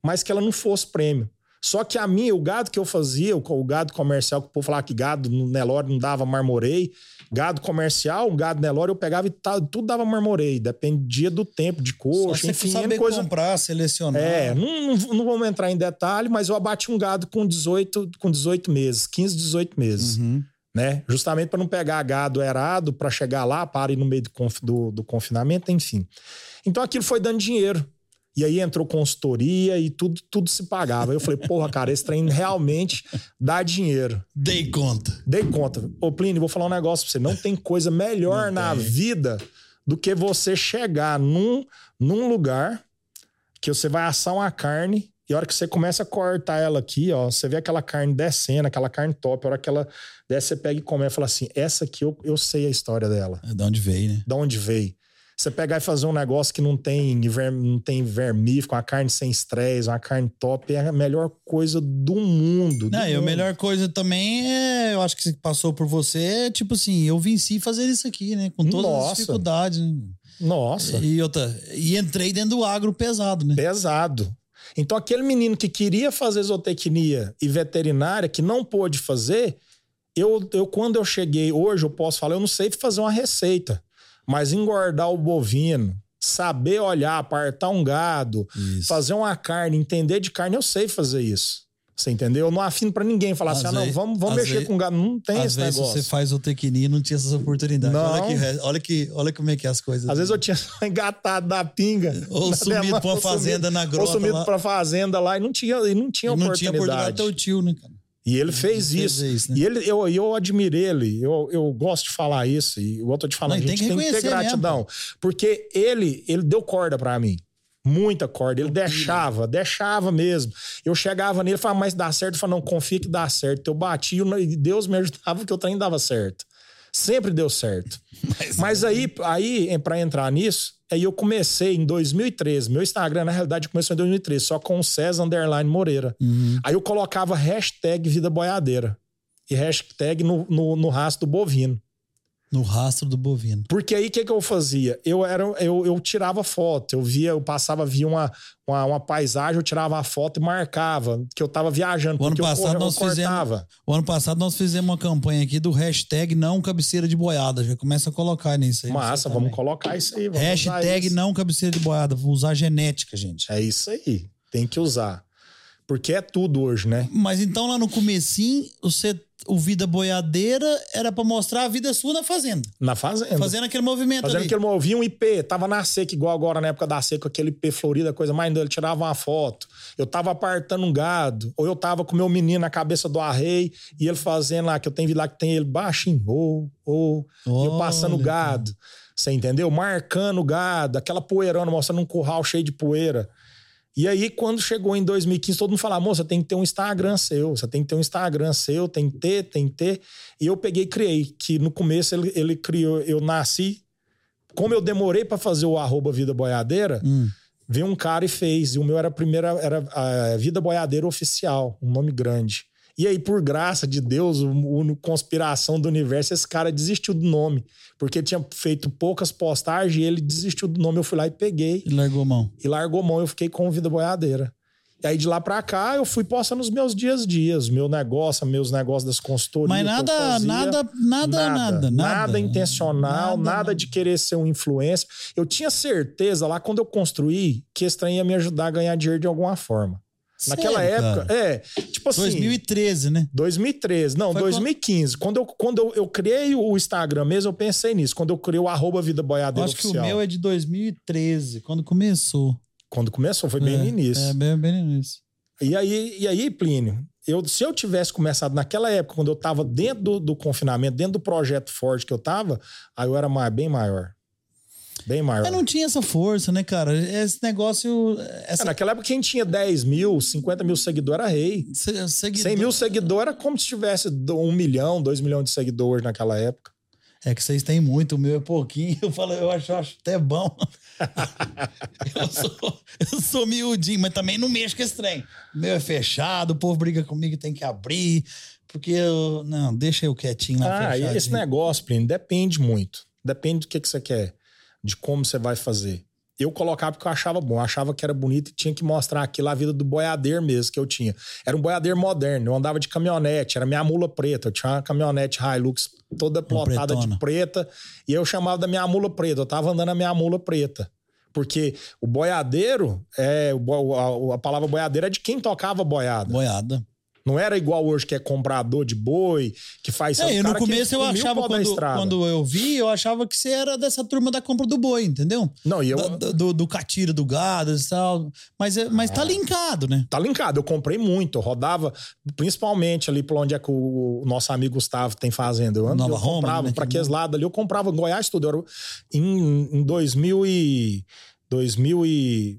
mas que ela não fosse prêmio. Só que a minha, o gado que eu fazia, o, gado comercial, que o povo falava que gado no Nelore não dava marmorei, gado comercial, um gado Nelore eu pegava e tudo dava marmorei, dependia do tempo de coxa, Só enfim, saber coisa. comprar, selecionar. É, não, não, não, vamos entrar em detalhe, mas eu abati um gado com 18, com 18 meses, 15, 18 meses. Uhum. Né? Justamente para não pegar gado errado, para chegar lá, para ir no meio do, conf, do, do confinamento, enfim. Então aquilo foi dando dinheiro. E aí entrou consultoria e tudo, tudo se pagava. Eu falei, porra, cara, esse trem realmente dá dinheiro. Dei conta. Dei conta. Ô, Plínio, vou falar um negócio pra você. Não tem coisa melhor Não na tem. vida do que você chegar num, num lugar que você vai assar uma carne e a hora que você começa a cortar ela aqui, ó, você vê aquela carne descendo, aquela carne top, a hora que ela desce, você pega e come e fala assim: essa aqui eu, eu sei a história dela. É de onde veio, né? De onde veio. Você pegar e fazer um negócio que não tem, não tem vermífugo, uma carne sem estresse, uma carne top, é a melhor coisa do mundo. do Não, e a mundo. melhor coisa também é, eu acho que passou por você, é tipo assim, eu venci fazer isso aqui, né? Com todas Nossa. as dificuldades. né? Nossa. E outra, e entrei dentro do agro pesado, né? pesado. Então, aquele menino que queria fazer zootecnia e veterinária, que não pôde fazer, eu, eu quando eu cheguei hoje, eu posso falar, eu não sei fazer uma receita, mas engordar o bovino, saber olhar, apartar um gado, Isso. fazer uma carne, entender de carne, eu sei fazer isso. Você entendeu? Eu não afino pra ninguém falar Às assim, ah, não, vamos, vamos mexer vezes- com gado. Não tem Às esse vezes negócio. você faz o tequininho e não tinha essas oportunidades. Não. Olha, que, olha, que, olha como é que é as coisas. Às vezes eu tinha engatado da pinga. Ou sumido demanda, pra uma ou sumido- fazenda na Ou grota sumido lá. pra fazenda lá e não tinha, e não tinha E não oportunidade. tinha oportunidade teu tio, né, cara? E ele fez Ele isso. fez isso, né? E ele, eu, eu admirei ele. Eu, eu gosto de falar isso. E eu tô te falando, Não, a gente tem que tem que ter gratidão. Porque ele, ele deu corda pra mim. Muita corda. Ele deixava, deixava mesmo. Eu chegava nele e falava, mas dá certo? Eu falava, não, confia que dá certo. Eu bati e Deus me ajudava que o trem dava certo. Sempre deu certo. Mas aí, aí para entrar nisso, aí eu comecei em 2013. Meu Instagram, na realidade, começou em 2013, só com o César Underline Moreira. Uhum. Aí eu colocava hashtag Vida Boiadeira e hashtag no, no, no rastro do bovino. No rastro do bovino. Porque aí o que, que eu fazia? Eu era eu, eu tirava foto, eu via, eu passava, via uma, uma, uma paisagem, eu tirava a foto e marcava que eu tava viajando. O ano eu passado eu nós fizemos- cortava. O ano passado nós fizemos uma campanha aqui do hashtag não cabeceira de boiada. Já começa a colocar nisso aí. Massa, vamos também. colocar isso aí. Hashtag isso. não cabeceira de boiada. Vou usar genética, gente. É isso aí. Tem que usar. Porque é tudo hoje, né? Mas então lá no comecinho, você, o Vida Boiadeira era pra mostrar a vida sua na fazenda. Na fazenda. Fazendo aquele movimento Fazendo ali. aquele movia um IP, tava na seca, igual agora na época da seca, aquele IP florida, coisa mais linda, ele tirava uma foto. Eu tava apartando um gado, ou eu tava com meu menino na cabeça do arrei, e ele fazendo lá, que eu tenho lá que tem ele baixinho, ou, ou, e eu passando o gado. Você entendeu? Marcando o gado, aquela poeirona, mostrando um curral cheio de poeira. E aí, quando chegou em 2015, todo mundo falava, moça, tem que ter um Instagram seu, você tem que ter um Instagram seu, tem que ter, tem que ter. E eu peguei e criei, que no começo ele, ele criou, eu nasci, como eu demorei pra fazer o arroba Vida Boiadeira, Hum. veio um cara e fez. E o meu era a primeira, era a Vida Boiadeira Oficial, um nome grande. E aí, por graça de Deus, o, o conspiração do universo, esse cara desistiu do nome. Porque ele tinha feito poucas postagens e ele desistiu do nome. Eu fui lá e peguei E largou a mão. e largou mão. Eu fiquei com vida boiadeira. E aí de lá pra cá eu fui postando os meus dias a dias, meu negócio, meus negócios das consultorias. Mas nada, fazia. nada, nada, nada, nada. intencional, nada, de querer ser um influencer. Eu tinha certeza lá quando eu construí que esse trem ia me ajudar a ganhar dinheiro de alguma forma. Naquela Sério, época, cara? é, tipo assim, 2013, né? 2013, não, Foi 2015. Quando, eu, quando eu, eu criei o Instagram mesmo, eu pensei nisso. Quando eu criei o arroba Vida Eu Boiadeira acho que Oficial. o meu é de 2013, quando começou. Quando começou, foi bem é, no início. É, bem, bem no início. E aí, e aí Plínio, eu, se eu tivesse começado naquela época, quando eu estava dentro do, do confinamento, dentro do projeto forte que eu estava, aí eu era mais, bem maior. Bem maior. Mas não tinha essa força, né, cara? Esse negócio. Essa... É, naquela época, quem tinha 10 mil, 50 mil seguidores era rei. Se- seguidor- 100 mil seguidores era como se tivesse um milhão, dois milhões de seguidores naquela época. É que vocês têm muito, o meu é pouquinho. Eu falo, eu acho, eu acho até bom. eu, sou, eu sou miudinho, mas também não mexo com esse trem. O meu é fechado, o povo briga comigo, tem que abrir. Porque eu. Não, deixa eu quietinho lá. Ah, esse negócio, Plínio, depende muito. Depende do que, que você quer, de como você vai fazer. Eu colocava porque eu achava bom, eu achava que era bonito e tinha que mostrar aquilo a vida do boiadeiro mesmo que eu tinha. Era um boiadeiro moderno, eu andava de caminhonete, era minha mula preta. Eu tinha uma caminhonete Hilux toda plotada de preta e eu chamava da minha mula preta. Eu tava andando na minha mula preta. Porque o boiadeiro, é, a, a palavra boiadeiro é de quem tocava boiada. Boiada. Não era igual hoje que é comprador de boi, que faz. É, no começo eu achava, quando, quando eu vi, eu achava que você era dessa turma da compra do boi, entendeu? Não, e eu. Da- do, do catira, do gado e tal. Mas, é- mas Ah. tá linkado, né? Tá linkado, eu comprei muito, eu rodava principalmente ali por onde é que o, nosso amigo Gustavo tem fazenda. Eu, Nova eu Roma, comprava né, pra que aqueles lados ali, eu comprava Goiás tudo. Eu era, em, em 2000 e 2000 e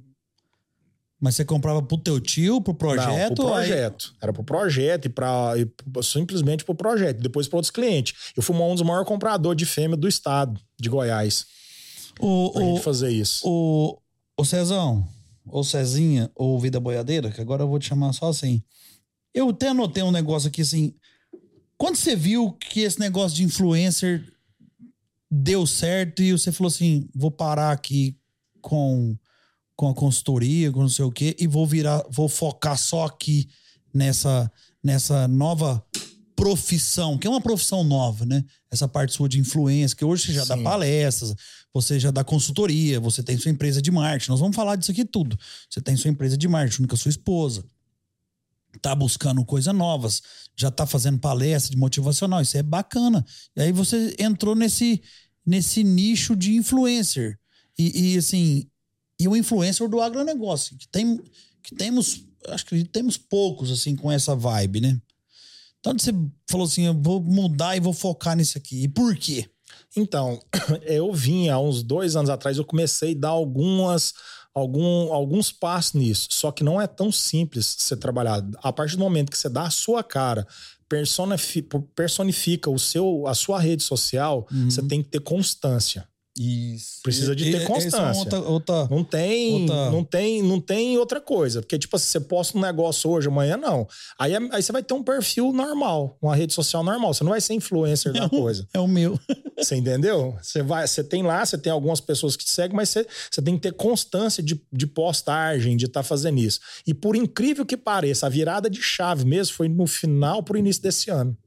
Mas você comprava pro teu tio, pro projeto? Não, pro ou aí- projeto. Era pro projeto e, pra, e simplesmente pro projeto. Depois para outros clientes. Eu fui um dos maiores compradores de fêmea do estado de Goiás. O, Pra o, gente fazer isso. o, o Cezão, ou Cezinha, ou Vida Boiadeira, que agora eu vou te chamar só assim. Eu até anotei um negócio aqui assim. Quando você viu que esse negócio de influencer deu certo e você falou assim: vou parar aqui com, com a consultoria, com não sei o quê, e vou virar, vou focar só aqui nessa, nessa nova profissão, que é uma profissão nova, né? Essa parte sua de influência, que hoje você já dá Sim. palestras, você já dá consultoria, você tem sua empresa de marketing. Nós vamos falar disso aqui tudo. Você tem sua empresa de marketing com a sua esposa. Tá buscando coisas novas, já tá fazendo palestra de motivacional, isso é bacana. E aí você entrou nesse, nesse nicho de influencer. E, e, assim, e o influencer do agronegócio, que tem que temos, acho que temos poucos assim com essa vibe, né? Então você falou assim, eu vou mudar e vou focar nisso aqui. E por quê? Então, eu vim há uns dois anos atrás, eu comecei a dar algumas, algum, alguns passos nisso. Só que não é tão simples você trabalhar. A partir do momento que você dá a sua cara, personifi- personifica o seu, a sua rede social, você tem que ter constância. Isso. Precisa de ter Essa é constância. outra, outra- Não tem, Outra- não tem, não tem outra coisa. Porque, tipo, assim, você posta um negócio hoje, amanhã não. Aí, é- aí você vai ter um perfil normal, uma rede social normal. Você não vai ser influencer da coisa. É o meu. Você entendeu? Você vai, você tem lá, você tem algumas pessoas que te seguem, mas você, você tem que ter constância de, de postagem, de estar fazendo isso. E por incrível que pareça, a virada de chave mesmo foi no final pro início desse ano.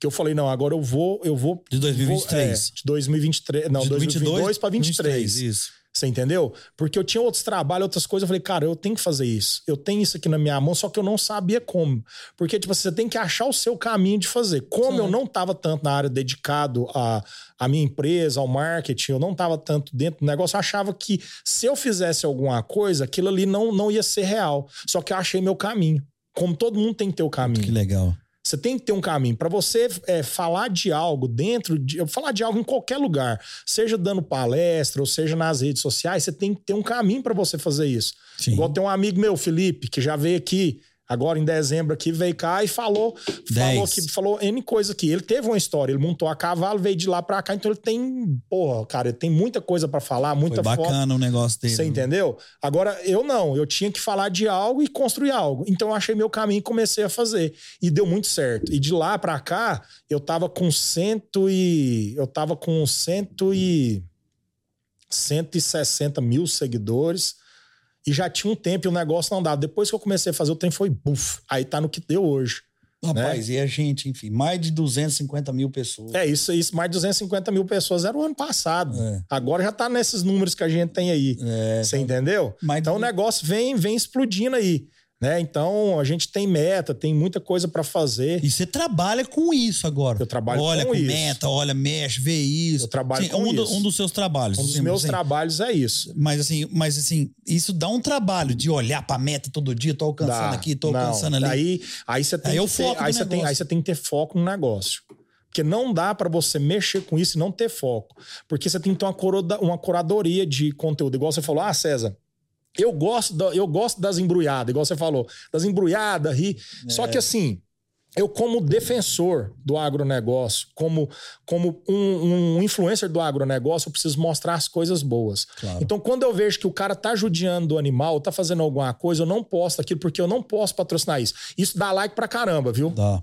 Que eu falei, não, agora eu vou, eu vou De 2023. vou- é, de 2023, não, De 2022 para 23. Isso. Você entendeu? Porque eu tinha outros trabalhos, outras coisas. Eu falei, cara, eu tenho que fazer isso. Eu tenho isso aqui na minha mão, só que eu não sabia como. Porque, tipo, você tem que achar o seu caminho de fazer. Como eu não estava tanto na área dedicado à, à minha empresa, ao marketing, eu não estava tanto dentro do negócio, eu achava que se eu fizesse alguma coisa, aquilo ali não, não ia ser real. Só que eu achei meu caminho. Como todo mundo tem que ter o caminho. Que legal. Você tem que ter um caminho. Para você é, falar de algo dentro de. Falar de algo em qualquer lugar, seja dando palestra ou seja nas redes sociais, você tem que ter um caminho para você fazer isso. Sim. Igual tem um amigo meu, Felipe, que já veio aqui. Agora em dezembro aqui, veio cá e falou, falou que falou N coisa aqui. Ele teve uma história, ele montou a cavalo, veio de lá pra cá, então ele tem, porra, cara, ele tem muita coisa pra falar, muita Foi foto. bacana o negócio dele. Você entendeu? Agora, eu não. Eu tinha que falar de algo e construir algo. Então, eu achei meu caminho e comecei a fazer. E deu muito certo. E de lá pra cá, eu tava com cento e... Eu tava com cento e... 160 mil seguidores. E já tinha um tempo e o negócio não dava. Depois que eu comecei a fazer, o trem foi buf. Aí tá no que deu hoje. Rapaz, e a gente, enfim, mais de 250 mil pessoas. É isso, isso. Mais de 250 mil pessoas era o ano passado. É. Agora já tá nesses números que a gente tem aí. É, Você entendeu? Mas- Então o negócio vem, vem explodindo aí. Né? Então a gente tem meta, tem muita coisa para fazer. E você trabalha com isso agora. Eu trabalho olha com com isso. meta, olha, mexe, vê isso. Eu trabalho Sim, com um, do- isso. um dos seus trabalhos. Um dos assim, meus assim. trabalhos é isso. Mas assim, mas assim, isso dá um trabalho de olhar pra meta todo dia, tô alcançando Dá. aqui, tô Não, alcançando ali. Aí, aí você tem Aí que ter- foco do aí você tem, aí você tem que ter foco no negócio. Porque não dá para você mexer com isso e não ter foco. Porque você tem que ter uma, coroda, uma curadoria de conteúdo. Igual você falou, ah, César, eu gosto, da, eu gosto das embrulhadas, igual você falou, das embrulhadas, ri. É. Só que assim, eu, como defensor do agronegócio, como, como um, um, influencer do agronegócio, eu preciso mostrar as coisas boas. Claro. Então, quando eu vejo que o cara tá judiando o animal, tá fazendo alguma coisa, eu não posto aquilo porque eu não posso patrocinar isso. Isso dá like pra caramba, viu? Dá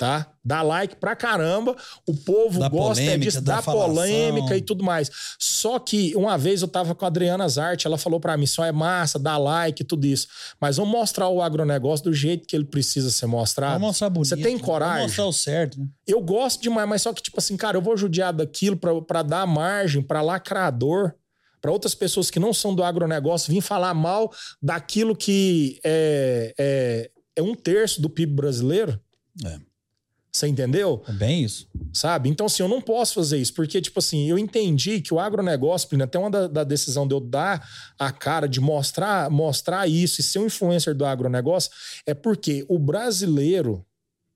tá? Dá like pra caramba, o povo dá gosta polêmica, disso, dá, polêmica e tudo mais. Só que uma vez eu tava com a Adriana Zarte, ela falou para mim, só é massa, dá like e tudo isso. Mas vamos mostrar o agronegócio do jeito que ele precisa ser mostrado. Vamos mostrar bonito. Você tem coragem? Vamos mostrar o certo. Né? Eu gosto demais, mas só que tipo assim, cara, eu vou judiar daquilo para dar margem para lacrador para outras pessoas que não são do agronegócio vir falar mal daquilo que é, é, é um terço do PIB brasileiro. É. Você entendeu? É bem isso. Sabe? Então, assim, eu não posso fazer isso, porque, tipo assim, eu entendi que o agronegócio, até uma da, da, decisão de eu dar a cara, de mostrar, mostrar isso e ser um influencer do agronegócio, é porque o brasileiro,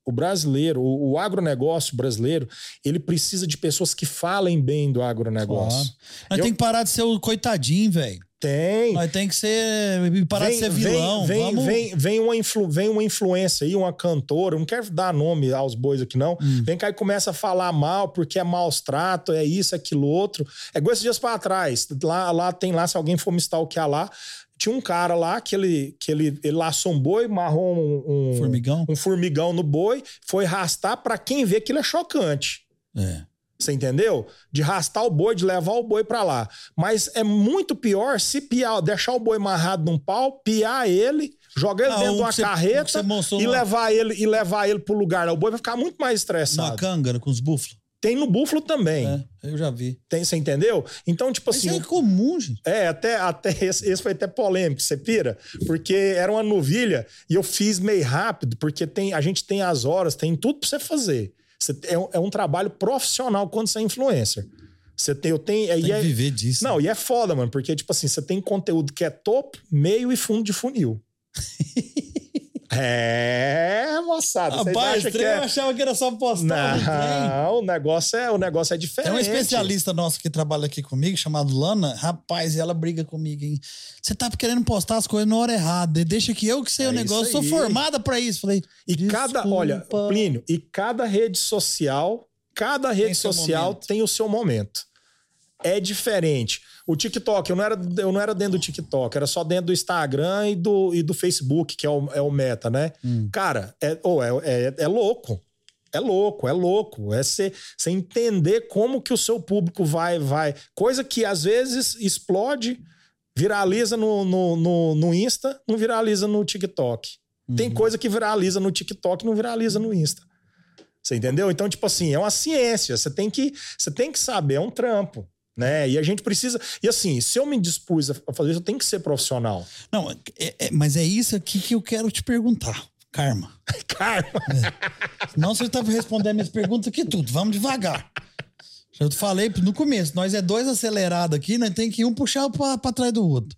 o brasileiro, o, o agronegócio brasileiro, ele precisa de pessoas que falem bem do agronegócio. Claro. Mas eu... tem que parar de ser o coitadinho, velho. Tem. Mas tem que ser. Parar vem, de ser vilão. Vem, Vamos... vem, vem, uma influ, vem uma influência aí, uma cantora. Não quero dar nome aos bois aqui, não. Hum. Vem cá e começa a falar mal porque é maus trato, é isso, é aquilo outro. É igual esses dias para trás. Lá, lá tem lá, se alguém for me stalkear lá, tinha um cara lá que ele, que ele, ele laçou um boi, marrou um, um formigão. um formigão no boi, foi arrastar para quem vê aquilo é chocante. É. Você entendeu? De arrastar o boi, de levar o boi para lá. Mas é muito pior se piar, deixar o boi amarrado num pau, piar ele, jogar ele ah, dentro de uma você, carreta e levar ele e levar ele pro lugar. O boi vai ficar muito mais estressado. Na canga, com os búfalos. Tem no búfalo também. É, eu já vi. Tem, você entendeu? Então, tipo Mas assim. Isso é comum, gente. É, até, até esse, esse foi até polêmico, você pira? Porque era uma novilha e eu fiz meio rápido, porque tem, a gente tem as horas, tem tudo pra você fazer. Você, é, um, é um trabalho profissional quando você é influencer. Você tem, eu tenho, tem e é, viver disso. Não, e é foda, mano, porque, tipo assim, você tem conteúdo que é topo, meio e fundo de funil. É, moçada. Rapaz, que é... eu achava que era só postar. Não, o negócio, é, o negócio é diferente. Tem um especialista nosso que trabalha aqui comigo, chamado Lana. Rapaz, ela briga comigo, hein? Você tá querendo postar as coisas na hora errada. Deixa que eu que sei é o negócio. Sou formada para isso. Falei. E cada, olha, Plínio, e cada rede social, cada rede tem social tem o seu momento. É diferente. O TikTok, eu não era, eu não era dentro do TikTok, era só dentro do Instagram e do, e do Facebook, que é o, é o meta, né? Hum. Cara, é, oh, é, é, é louco. É louco, é louco. É você entender como que o seu público vai. vai Coisa que às vezes explode, viraliza no, no, no, no Insta, não viraliza no TikTok. Uhum. Tem coisa que viraliza no TikTok não viraliza no Insta. Você entendeu? Então, tipo assim, é uma ciência. Você tem que, você tem que saber, é um trampo né? E a gente precisa. E assim, se eu me dispus a fazer isso, eu tenho que ser profissional. Não, é, é, mas é isso aqui que eu quero te perguntar. Karma. Karma. É. Não, você tá respondendo minhas perguntas aqui tudo. Vamos devagar. Eu falei no começo, nós é dois acelerados aqui, nós tem que um puxar para trás do outro.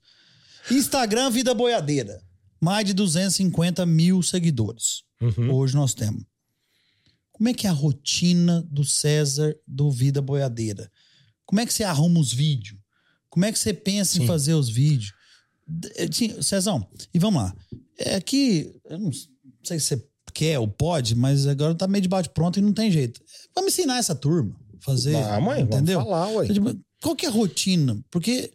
Instagram Vida Boiadeira. Mais de 250 mil seguidores. Uhum. Hoje nós temos. Como é que é a rotina do César do Vida Boiadeira? Como é que você arruma os vídeos? Como é que você pensa Sim. em fazer os vídeos? Eh, Cezão, e vamos lá. É que, eu não sei se você quer ou pode, mas agora tá meio de bate-pronto e não tem jeito. Vamos ensinar essa turma a fazer. Ah, mãe, entendeu? vamos falar, ué. Tipo, qual que é a rotina? Porque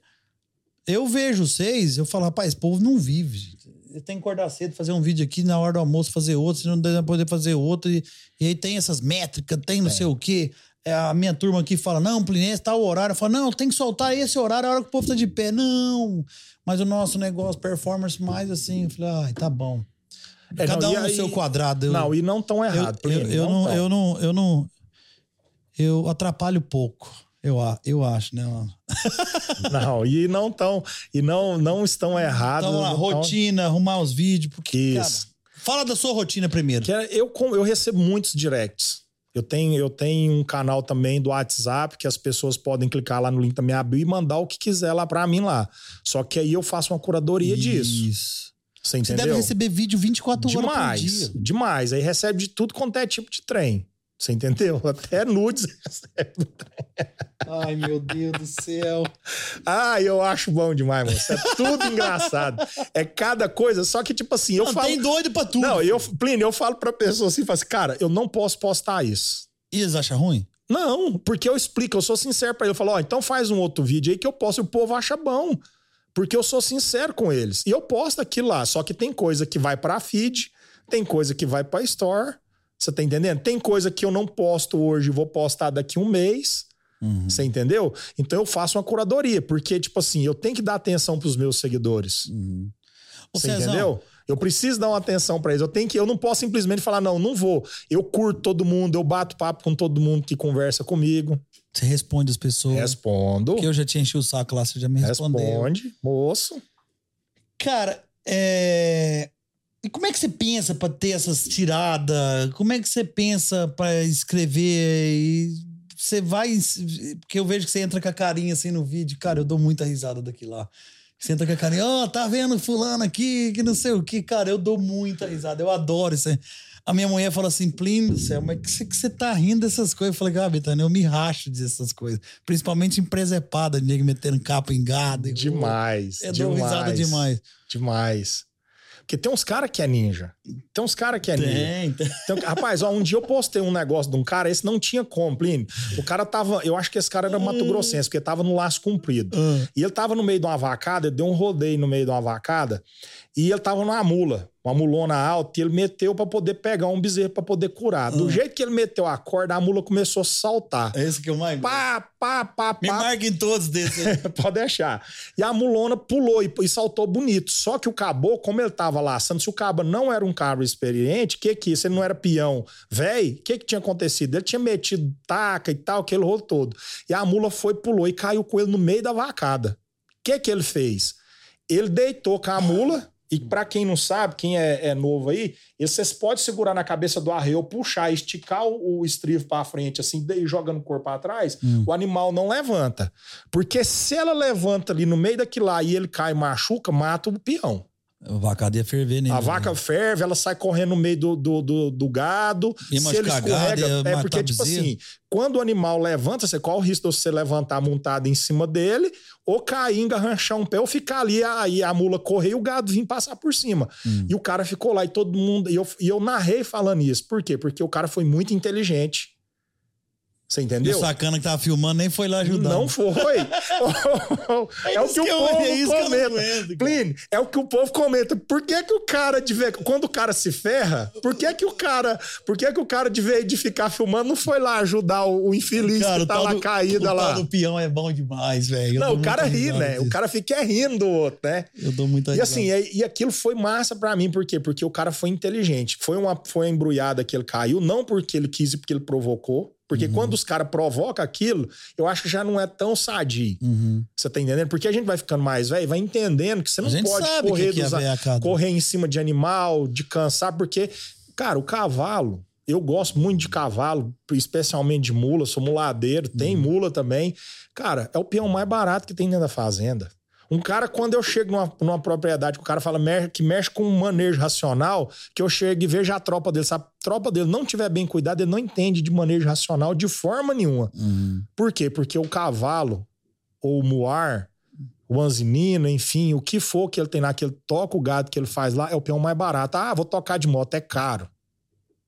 eu vejo vocês, eu falo, rapaz, esse povo não vive. Tem que acordar cedo, fazer um vídeo aqui, na hora do almoço fazer outro, se não poder fazer outro. E, e aí tem essas métricas, tem não é. sei o quê a minha turma aqui fala, não, Plinense, tal horário. Eu falo, não, tem que soltar esse horário, a hora que o povo tá de pé. Não, mas o nosso negócio, performance mais assim. Eu falei, ai, tá bom. É, Cada não, um no seu quadrado. Eu, não, e não tão errado, eu, eu, eu, não, eu não, eu não, eu atrapalho pouco. Eu, eu acho, né? não, e não tão, e não, não estão errados. Então, a rotina, tão... arrumar os vídeos, porque, Isso. Cara, fala da sua rotina primeiro. Que é, eu, eu recebo muitos directs eu tenho, eu tenho um canal também do WhatsApp que as pessoas podem clicar lá no link da minha bio e mandar o que quiser lá para mim lá. Só que aí eu faço uma curadoria Isso. disso. Você entendeu? Você deve receber vídeo 24 demais, horas por dia. Demais. Aí recebe de tudo quanto é tipo de trem. Você entendeu? Até nudes recebe. Ai, meu Deus do céu. Ah, eu acho bom demais, moço. É tudo engraçado. É cada coisa. Só que, tipo assim, eu não, falo. Tem doido pra tudo. Não, eu, Plínio, eu falo pra pessoa assim, falo assim, cara, eu não posso postar isso. E eles acham ruim? Não, porque eu explico, eu sou sincero pra ele. Eu falo, ó, então faz um outro vídeo aí que eu posto e o povo acha bom. Porque eu sou sincero com eles. E eu posto aquilo lá. Só que tem coisa que vai pra feed, tem coisa que vai pra store. Você tá entendendo? Tem coisa que eu não posto hoje vou postar daqui um mês. Uhum. Você entendeu? Então eu faço uma curadoria, porque, tipo assim, eu tenho que dar atenção pros meus seguidores. Uhum. Você Cezão, entendeu? Eu preciso dar uma atenção para eles. Eu tenho que, eu não posso simplesmente falar não, não vou. Eu curto todo mundo, eu bato papo com todo mundo que conversa comigo. Você responde as pessoas? Respondo. Porque eu já tinha enchido o saco lá, você já me respondeu. Responde, moço. Cara, é e como é que você pensa para ter essas tiradas? Como é que você pensa para escrever? E você vai. Porque eu vejo que você entra com a carinha assim no vídeo. Cara, eu dou muita risada daqui lá. Você entra com a carinha, ó, oh, tá vendo fulano aqui, que não sei o que. Cara, eu dou muita risada. Eu adoro isso. A minha mulher fala assim, Plínio do céu, mas que você, que você tá rindo dessas coisas? Eu falei, ah, Betânia, eu me racho dessas coisas. Principalmente em presepada, nego metendo capa em gado. Demais. Eu demais, dou risada demais. Demais. Porque tem uns caras que é ninja. Tem uns caras que é ninja. Tem. Então, rapaz, ó, um dia eu postei um negócio de um cara, esse não tinha como, Plínio. O cara tava. Eu acho que esse cara era Mato Grossense, porque tava no laço comprido. Uh. E ele tava no meio de uma vacada, ele deu um rodeio no meio de uma vacada, e ele tava numa mula uma mulona alta, e ele meteu para poder pegar um bezerro para poder curar. Do ah. jeito que ele meteu a corda, a mula começou a saltar. É esse que eu mais Pá, pá, pá, pá. Me marquem todos desses. Pode deixar. E a mulona pulou e, e, saltou bonito. Só que o caboclo, como ele tava laçando, se o cabo não era um cabra experiente, que que isso? Ele não era peão velho, o que que tinha acontecido? Ele tinha metido taca e tal, aquele rolo todo. E a mula foi, pulou e caiu com ele no meio da vacada. O que que ele fez? Ele deitou com a mula e para quem não sabe, quem é, é novo aí, vocês podem segurar na cabeça do arreio, puxar, esticar o, o estrivo para frente, assim, daí jogando o corpo para trás, hum. o animal não levanta. Porque se ela levanta ali no meio daquilo lá e ele cai e machuca, mata o peão. A vaca ia ferver nele. A né? vaca ferve, ela sai correndo no meio do, do, do, do gado. E se ele escorrega, é porque, tipo assim, quando o animal levanta, você qual o risco de você levantar montado em cima dele, ou cair, engarranchar um pé, ou ficar ali, aí a mula correr e o gado vir passar por cima. Hum. E o cara ficou lá e todo mundo. E eu, e eu narrei falando isso. Por quê? Porque o cara foi muito inteligente. Você entendeu? E o sacana que tava filmando nem foi lá ajudar. Não foi. é, é o que, que o povo é comenta. Plínio, é o que o povo comenta. Por que que o cara de ver, quando o cara se ferra, por que que o cara, por que que o cara de ver de ficar filmando não foi lá ajudar o, o infeliz cara, que tá lá caído lá? O peão é bom demais, velho. Não, o cara ri, né? Disso. O cara fica rindo do outro, né? Eu dou muita E assim, e, e aquilo foi massa para mim, por quê? Porque o cara foi inteligente. Foi uma foi uma embrulhada que ele caiu, não porque ele quis e porque ele provocou porque uhum. quando os caras provocam aquilo, eu acho que já não é tão sadio. Uhum. Você tá entendendo? Porque a gente vai ficando mais velho, vai entendendo que você não pode correr, que dos, correr em cima de animal, de cansar, porque, cara, o cavalo, eu gosto muito de cavalo, especialmente de mula, sou muladeiro, tem uhum. mula também. Cara, é o peão mais barato que tem dentro da fazenda. Um cara, quando eu chego numa, numa propriedade que o cara fala que mexe com um manejo racional, que eu chego e vejo a tropa dele, se a tropa dele não tiver bem cuidado, ele não entende de manejo racional de forma nenhuma. Uhum. Por quê? Porque o cavalo, ou o muar, o anzinino, enfim, o que for que ele tem lá, que ele toca o gado que ele faz lá, é o peão mais barato. Ah, vou tocar de moto, é caro.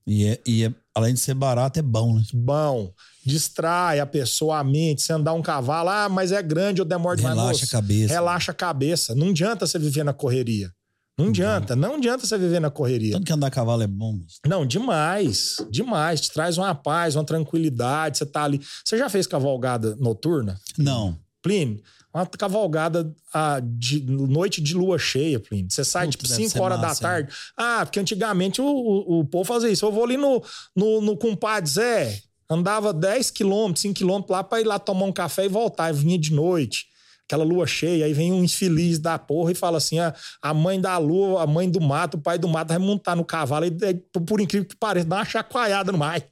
E, é, e é, além de ser barato, é bom, né? Bom distrai a pessoa, a mente. Você andar um cavalo, ah, mas é grande, eu demoro demais. Relaxa a cabeça. Relaxa a cabeça. Não adianta você viver na correria. Não adianta, não adianta você viver na correria. Tanto que andar a cavalo é bom. Moço. Não, demais, demais. Te traz uma paz, uma tranquilidade. Você tá ali. Você já fez cavalgada noturna? Não. Plínio, uma cavalgada ah, de noite de lua cheia, Plínio. Você sai Puta, tipo 5 horas massa, da tarde. É. Ah, porque antigamente o, o, o povo fazia isso. Eu vou ali no, no, no compadre Zé, Andava 10 quilômetros, 5 quilômetros lá para ir lá tomar um café e voltar. E vinha de noite, aquela lua cheia. Aí vem um infeliz da porra e fala assim: ah, a mãe da lua, a mãe do mato, o pai do mato vai montar no cavalo. E, por incrível que pareça, dá uma chacoalhada no mar. Aí,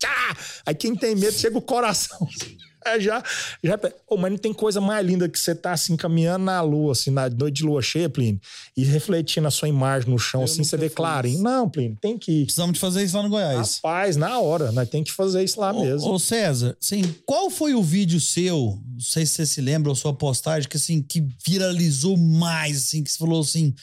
aí quem tem medo chega o coração. É, já, já. Oh, mas não tem coisa mais linda que você tá assim caminhando na lua, assim, na noite de lua cheia, Plínio, e refletindo a sua imagem no chão, Eu assim, você vê clarinho. Não, Plínio, tem que ir. Precisamos de fazer isso lá no Goiás. Rapaz, na hora, nós tem que fazer isso lá mesmo. Ô, ô, César, assim, qual foi o vídeo seu, não sei se você se lembra, ou sua postagem, que assim, que viralizou mais, assim, que você falou assim,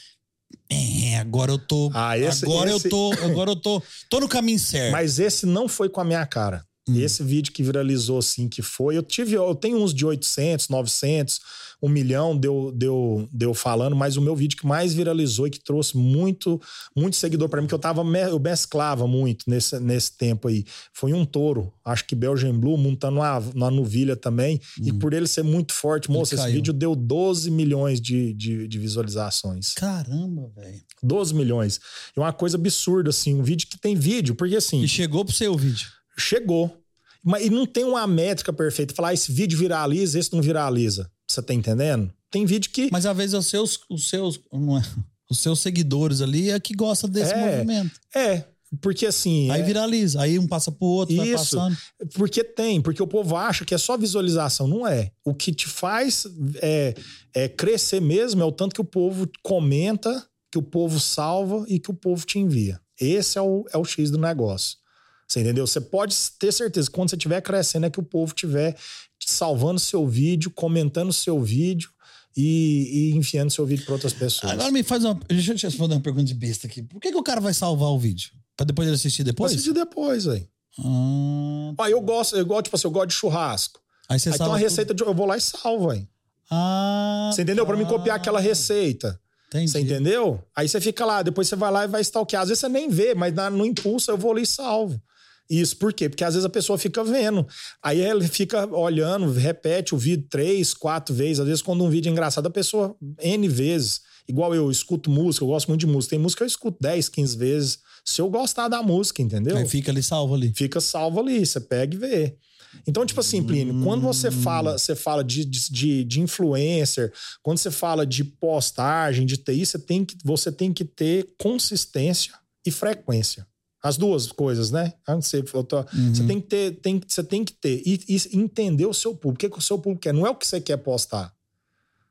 é, agora eu tô, Ah, esse- agora esse- eu tô, agora eu tô, tô no caminho certo. Mas esse não foi com a minha cara. Hum. Esse vídeo que viralizou assim, que foi. Eu tive, eu tenho uns de 800, 900, um milhão deu, deu, deu falando, mas o meu vídeo que mais viralizou e que trouxe muito, muito seguidor para mim, que eu tava, eu mesclava muito nesse, nesse tempo aí, foi um touro. Acho que Belgian Blue, montando uma, uma novilha também. E por ele ser muito forte, moça, esse Hum. vídeo deu 12 milhões de, de, de visualizações. Caramba, velho. 12 milhões. É uma coisa absurda, assim, um vídeo que tem vídeo, porque assim E chegou pro seu vídeo. chegou. Mas e não tem uma métrica perfeita. Falar, ah, esse vídeo viraliza, esse não viraliza. Você tá entendendo? Tem vídeo que. Mas às vezes os seus, os seus, não é, os seus seguidores ali é que gosta desse É. movimento. É, porque assim. Aí é- viraliza, aí um passa pro outro, vai Isso. passando. Porque tem, porque o povo acha que é só visualização. Não é. O que te faz é, é crescer mesmo é o tanto que o povo comenta, que o povo salva e que o povo te envia. Esse é o, é o X do negócio. Você entendeu? Você pode ter certeza que quando você estiver crescendo é que o povo estiver salvando seu vídeo, comentando seu vídeo e, e enfiando seu vídeo para outras pessoas. Agora me faz uma. Deixa eu te responder uma pergunta de besta aqui. Por que, que o cara vai salvar o vídeo? Pra depois ele assistir depois? Assiste depois, aí. Ah, Ah, eu gosto, eu gosto, tipo assim, eu gosto de churrasco. aí você Aí tem salva. uma receita de. Eu vou lá e salvo, aí. Ah. Você entendeu? Pra mim copiar tá. aquela receita. Entendi. Você entendeu? Aí você fica lá, depois você vai lá e vai stalkear. Às vezes você nem vê, mas na- no impulso eu vou ali e salvo. Isso, por quê? Porque às vezes a pessoa fica vendo. Aí ela fica olhando, repete o vídeo três, quatro vezes. Às vezes, quando um vídeo é engraçado, a pessoa N vezes. Igual eu escuto música, eu gosto muito de música. Tem música que eu escuto 10, 15 vezes. Se eu gostar da música, entendeu? Aí fica ali salvo ali. fica salvo ali, você pega e vê. Então, tipo assim, Plínio, quando você fala, você fala de, de, de influencer, quando você fala de postagem, de TI, você tem que, você tem que ter consistência e frequência. As duas coisas, né? Antes Você, tem que ter, tem, você tem que ter e, e entender o seu público. O que, o seu público quer? Não é o que você quer postar.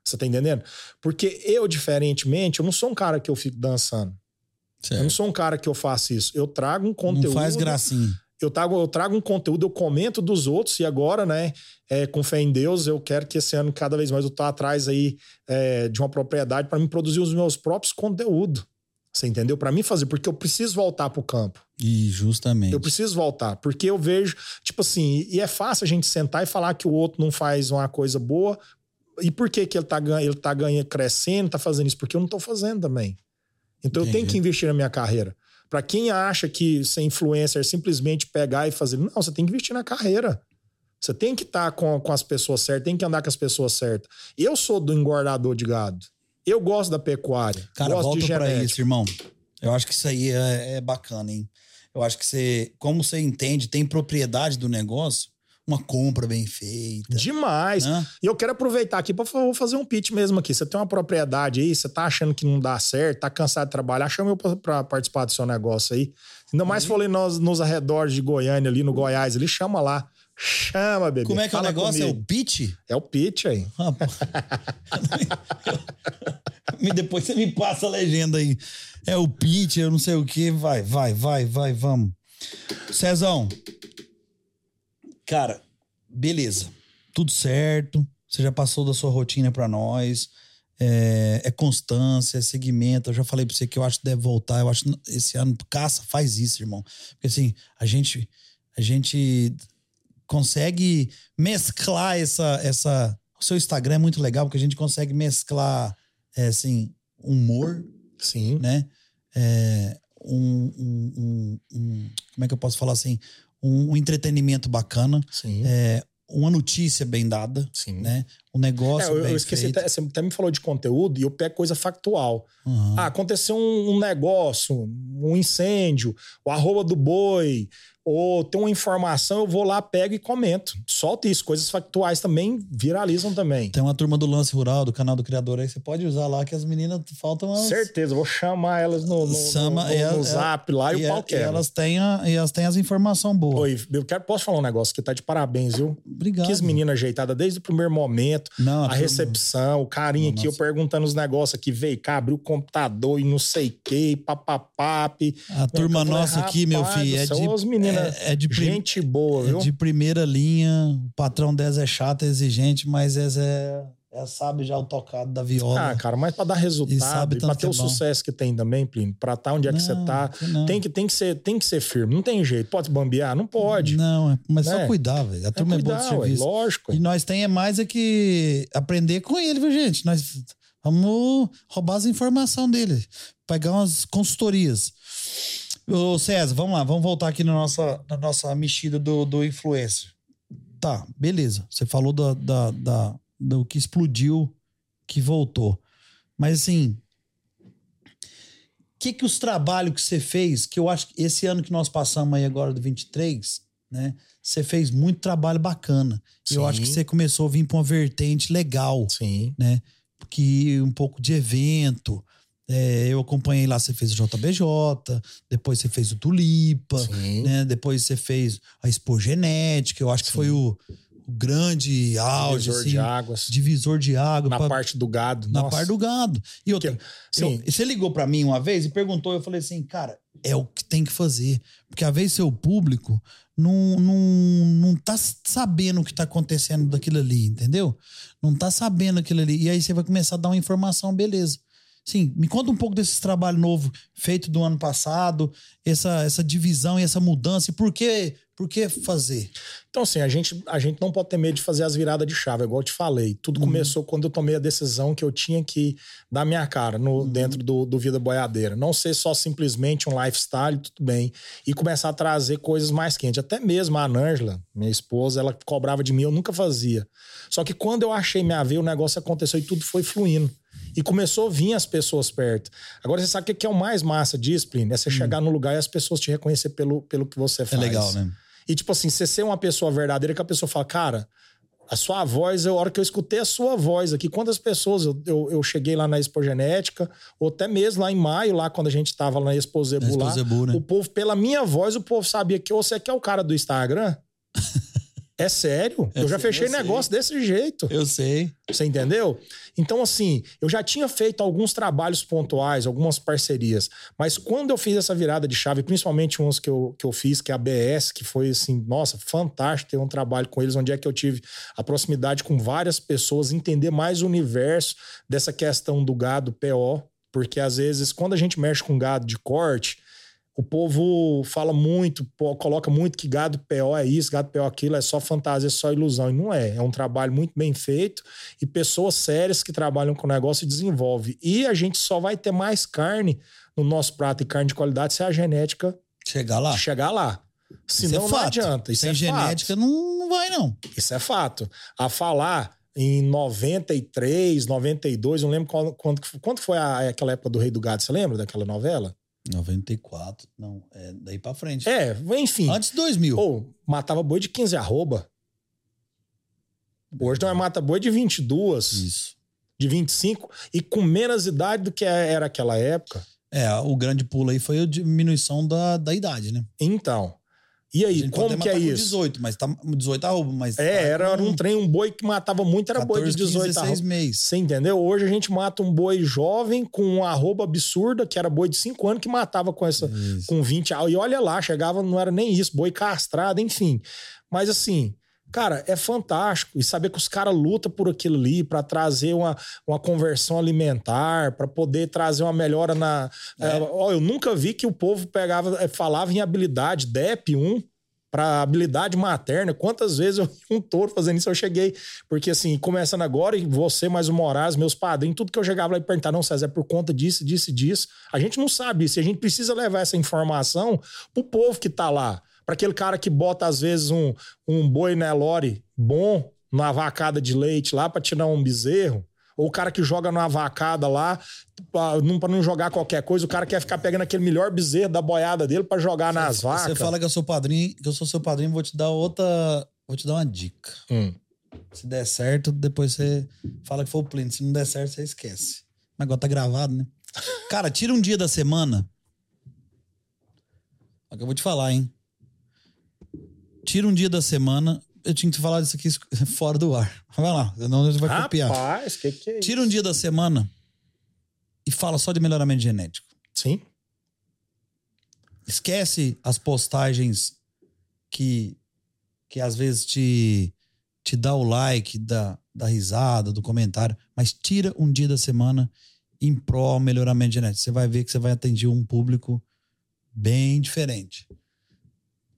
Você tá entendendo? Porque eu, diferentemente, eu não sou um cara que eu fico dançando. Eu não Certo. sou um cara que eu faço isso. Eu trago um conteúdo Não faz gracinha. eu trago, eu trago um conteúdo, eu comento dos outros, e agora, né, é, com fé em Deus, eu quero que esse ano, cada vez mais, eu tô atrás aí é, de uma propriedade para mim produzir os meus próprios conteúdos. Você entendeu? Para mim fazer, porque eu preciso voltar pro campo. E justamente. Eu preciso voltar, porque eu vejo, tipo assim, e é fácil a gente sentar e falar que o outro não faz uma coisa boa. E por que, que ele tá, ganha- ele tá ganhando, crescendo, tá fazendo isso? Porque eu não tô fazendo também. Então eu tenho Entendi. que investir na minha carreira. Pra quem acha que ser influencer é simplesmente pegar e fazer. Não, você tem que investir na carreira. Você tem que estar com, com as pessoas certas, tem que andar com as pessoas certas. Eu sou do engordador de gado. Eu gosto da pecuária. Cara, gosto volta de pra genética. isso, irmão. Eu acho que isso aí é, é bacana, hein? Eu acho que você, como você entende, tem propriedade do negócio, uma compra bem feita. Demais. né? E eu quero aproveitar aqui para fazer um pitch mesmo aqui. Você tem uma propriedade aí, você tá achando que não dá certo, tá cansado de trabalhar, chama eu para participar do seu negócio aí. Ainda mais se for ali nos, nos arredores de Goiânia, ali no Goiás, ali, chama lá. Chama, bebê. Como é que é o negócio? É comigo. o pitch? É o pitch aí. Rapaz. Me- Depois você me passa a legenda aí. É o pitch, eu não sei o que. Vai, vai, vai, vai, vamos. Cezão. Cara, beleza. Tudo certo. Você já passou da sua rotina pra nós. É, é constância, é segmento. Eu já falei pra você que eu acho que deve voltar. Eu acho que esse ano, caça, faz isso, irmão. Porque assim, a gente, a gente consegue mesclar essa, essa. O seu Instagram é muito legal porque a gente consegue mesclar, é, assim, humor, Sim. né? É, um, um- um- um- como é que eu posso falar assim? Um, um entretenimento bacana, Sim. é, uma notícia bem dada, Sim. né? o negócio. É, eu, bem eu esqueci, feito. até, você até me falou de conteúdo e eu pego coisa factual. Uhum. Ah, aconteceu um, um negócio, um incêndio, o arroba do boi, ou tem uma informação, eu vou lá, pego e comento. Solta isso. Coisas factuais também viralizam também. Tem uma turma do Lance Rural, do canal do Criador aí, você pode usar lá que as meninas faltam umas. Certeza, vou chamar elas no, no, Chama- no, no- e no zap lá e, e, o pau e quebra. elas têm a- e elas têm as informações boas. Oi, eu quero, posso falar um negócio que tá de parabéns, viu? Obrigado. Que menina ajeitada desde o primeiro momento. Não, a recepção, o carinho aqui, eu Nossa. perguntando os negócios aqui, veio cá, abriu o computador e não sei o que, papapap. A turma Eu falei, nossa aqui, meu filho, é de, as é, é de gente boa, é viu? de primeira linha. O patrão delas é chato, é exigente, mas é, é, é sabe já o tocado da viola. Ah, cara, mas pra dar resultado, tanto ter o é sucesso que tem também, Plínio, pra estar onde é que você Não, tá, que não. tem que, tem, que ser, tem que ser firme, não tem jeito. Pode bambear? Não pode. Não, é- mas só Né? cuidar, velho. A É turma é, boa de cuidar, ué, serviço. lógico. E nós tem é mais é que aprender com ele, viu, gente? Nós vamos roubar as informações dele, pegar umas consultorias. Ô, César, vamos lá, vamos voltar aqui na nossa, na nossa mexida do, do influencer. Tá, beleza. Você falou da, da, da- do que explodiu, que voltou. Mas assim, o que que os trabalhos que você fez, que eu acho que esse ano que nós passamos aí agora do 23, né? Você fez muito trabalho bacana. E Eu acho que você começou a vir para uma vertente legal, Sim. né? Que um pouco de evento. É, eu acompanhei lá, você fez o JBJ, depois você fez o Tulipa, né? Depois você fez a Expo Genética, eu acho que Sim. foi o, o grande auge, Divisor assim, de águas. divisor de água Na pra- parte do gado. na nossa. parte do gado. E outra, Que- eu- você ligou pra mim uma vez e perguntou, eu falei assim, cara, é o que tem que fazer. Porque às vezes seu público não, não, não tá sabendo o que tá acontecendo daquilo ali, entendeu? Não tá sabendo aquilo ali. E aí você vai começar a dar uma informação, beleza. Sim, me conta um pouco desse trabalho novo feito do ano passado, essa, essa divisão e essa mudança, e por que, por que fazer? Então, assim, a gente, a gente não pode ter medo de fazer as viradas de chave, igual eu te falei. Tudo Uhum. começou quando eu tomei a decisão que eu tinha que dar minha cara no, Uhum. dentro do, do Vida Boiadeira. Não ser só simplesmente um lifestyle, tudo bem. E começar a trazer coisas mais quentes. Até mesmo a Anângela, minha esposa, ela cobrava de mim, eu nunca fazia. Só que quando eu achei minha veia, o negócio aconteceu e tudo foi fluindo. E começou a vir as pessoas perto. Agora, você sabe o que que é o mais massa disso, Plínio? É você chegar no lugar e as pessoas te reconhecer pelo, pelo que você Hum. É faz. legal, né? E, tipo assim, você ser uma pessoa verdadeira que a pessoa fala, cara, a sua voz, eu, a hora que eu escutei a sua voz aqui, quantas pessoas eu, eu, eu cheguei lá na Expo Genética, ou até mesmo lá em maio, lá quando a gente tava lá na Expo Zebu, Na Expo lá, Zebu, né? o povo, pela minha voz, o povo sabia que você que é o cara do Instagram. É sério? Eu Eu já sei, fechei eu sei. negócio desse jeito. Eu sei. Você entendeu? Então, assim, eu já tinha feito alguns trabalhos pontuais, algumas parcerias, mas quando eu fiz essa virada de chave, principalmente uns que eu, que eu fiz, que é a BS, que foi assim, nossa, fantástico ter um trabalho com eles, onde é que eu tive a proximidade com várias pessoas, entender mais o universo dessa questão do gado PO, porque às vezes, quando a gente mexe com gado de corte, o povo fala muito, coloca muito que gado PO é isso, gado PO é aquilo, é só fantasia, é só ilusão. E não é. É um trabalho muito bem feito e pessoas sérias que trabalham com o negócio e desenvolvem. E a gente só vai ter mais carne no nosso prato e carne de qualidade se a genética Chegar lá. chegar lá. Isso Senão é não adianta. Isso Sem é genética fato. não, vai, não. Isso é fato. A falar em 93, 92, não lembro qual, quando, quando foi a- aquela época do Rei do Gado, você lembra daquela novela? 94, não. É daí pra frente. É, enfim. Antes de 2000. Ou matava boi de 15 arroba. Hoje nós mata boi de 22, Isso. de 25 e com menos idade do que era aquela época. É, o grande pulo aí foi a diminuição da, da idade, né? Então, e aí, como que é isso? 18, mas tá 18 arroba, mas É, tá era um trem, um boi que matava muito, era boi de 14, 15, 18 16 arroba. meses. Você entendeu? Hoje a gente mata um boi jovem com um arroba absurda, que era boi de 5 anos, que matava com essa Isso. com 20 a- E olha lá, chegava, não era nem isso, boi castrado, enfim. Mas assim, cara, é fantástico. E saber que os caras lutam por aquilo ali, para trazer uma, uma conversão alimentar, para poder trazer uma melhora na. É. É, ó, eu nunca vi que o povo pegava, é, falava em habilidade, DEP 1. Pra habilidade materna, quantas vezes eu um touro fazendo isso, eu cheguei. Porque assim, começando agora, e você mais o Moraes, meus padrinhos, tudo que eu chegava lá e perguntar, não, César, é por conta disso, disso disso. A gente não sabe isso. A gente precisa levar essa informação pro povo que tá lá. Para aquele cara que bota, às vezes, um, um boi Nelore bom numa vacada de leite lá pra tirar um bezerro, ou o cara que joga numa vacada lá, pra não, não jogar qualquer coisa, o cara quer ficar pegando aquele melhor bezerro da boiada dele pra jogar nas vacas. Você fala que eu sou padrinho, que eu sou seu padrinho, vou te dar outra. Vou te dar uma dica. Hum. Se der certo, depois você fala que foi o Plínio. Se não der certo, você esquece. Mas agora tá gravado, né? Cara, tira um dia da semana. Olha o que eu vou te falar, hein? Tira um dia da semana. Eu tinha que te falar disso aqui fora do ar. Vai lá, senão você vai copiar. Rapaz, que que é isso? Tira um dia da semana e fala só de melhoramento genético. Sim. Esquece as postagens que, que às vezes te, te dá o like, da, da risada, do comentário, mas tira um dia da semana em pró ao melhoramento genético. Você vai ver que você vai atingir um público bem diferente.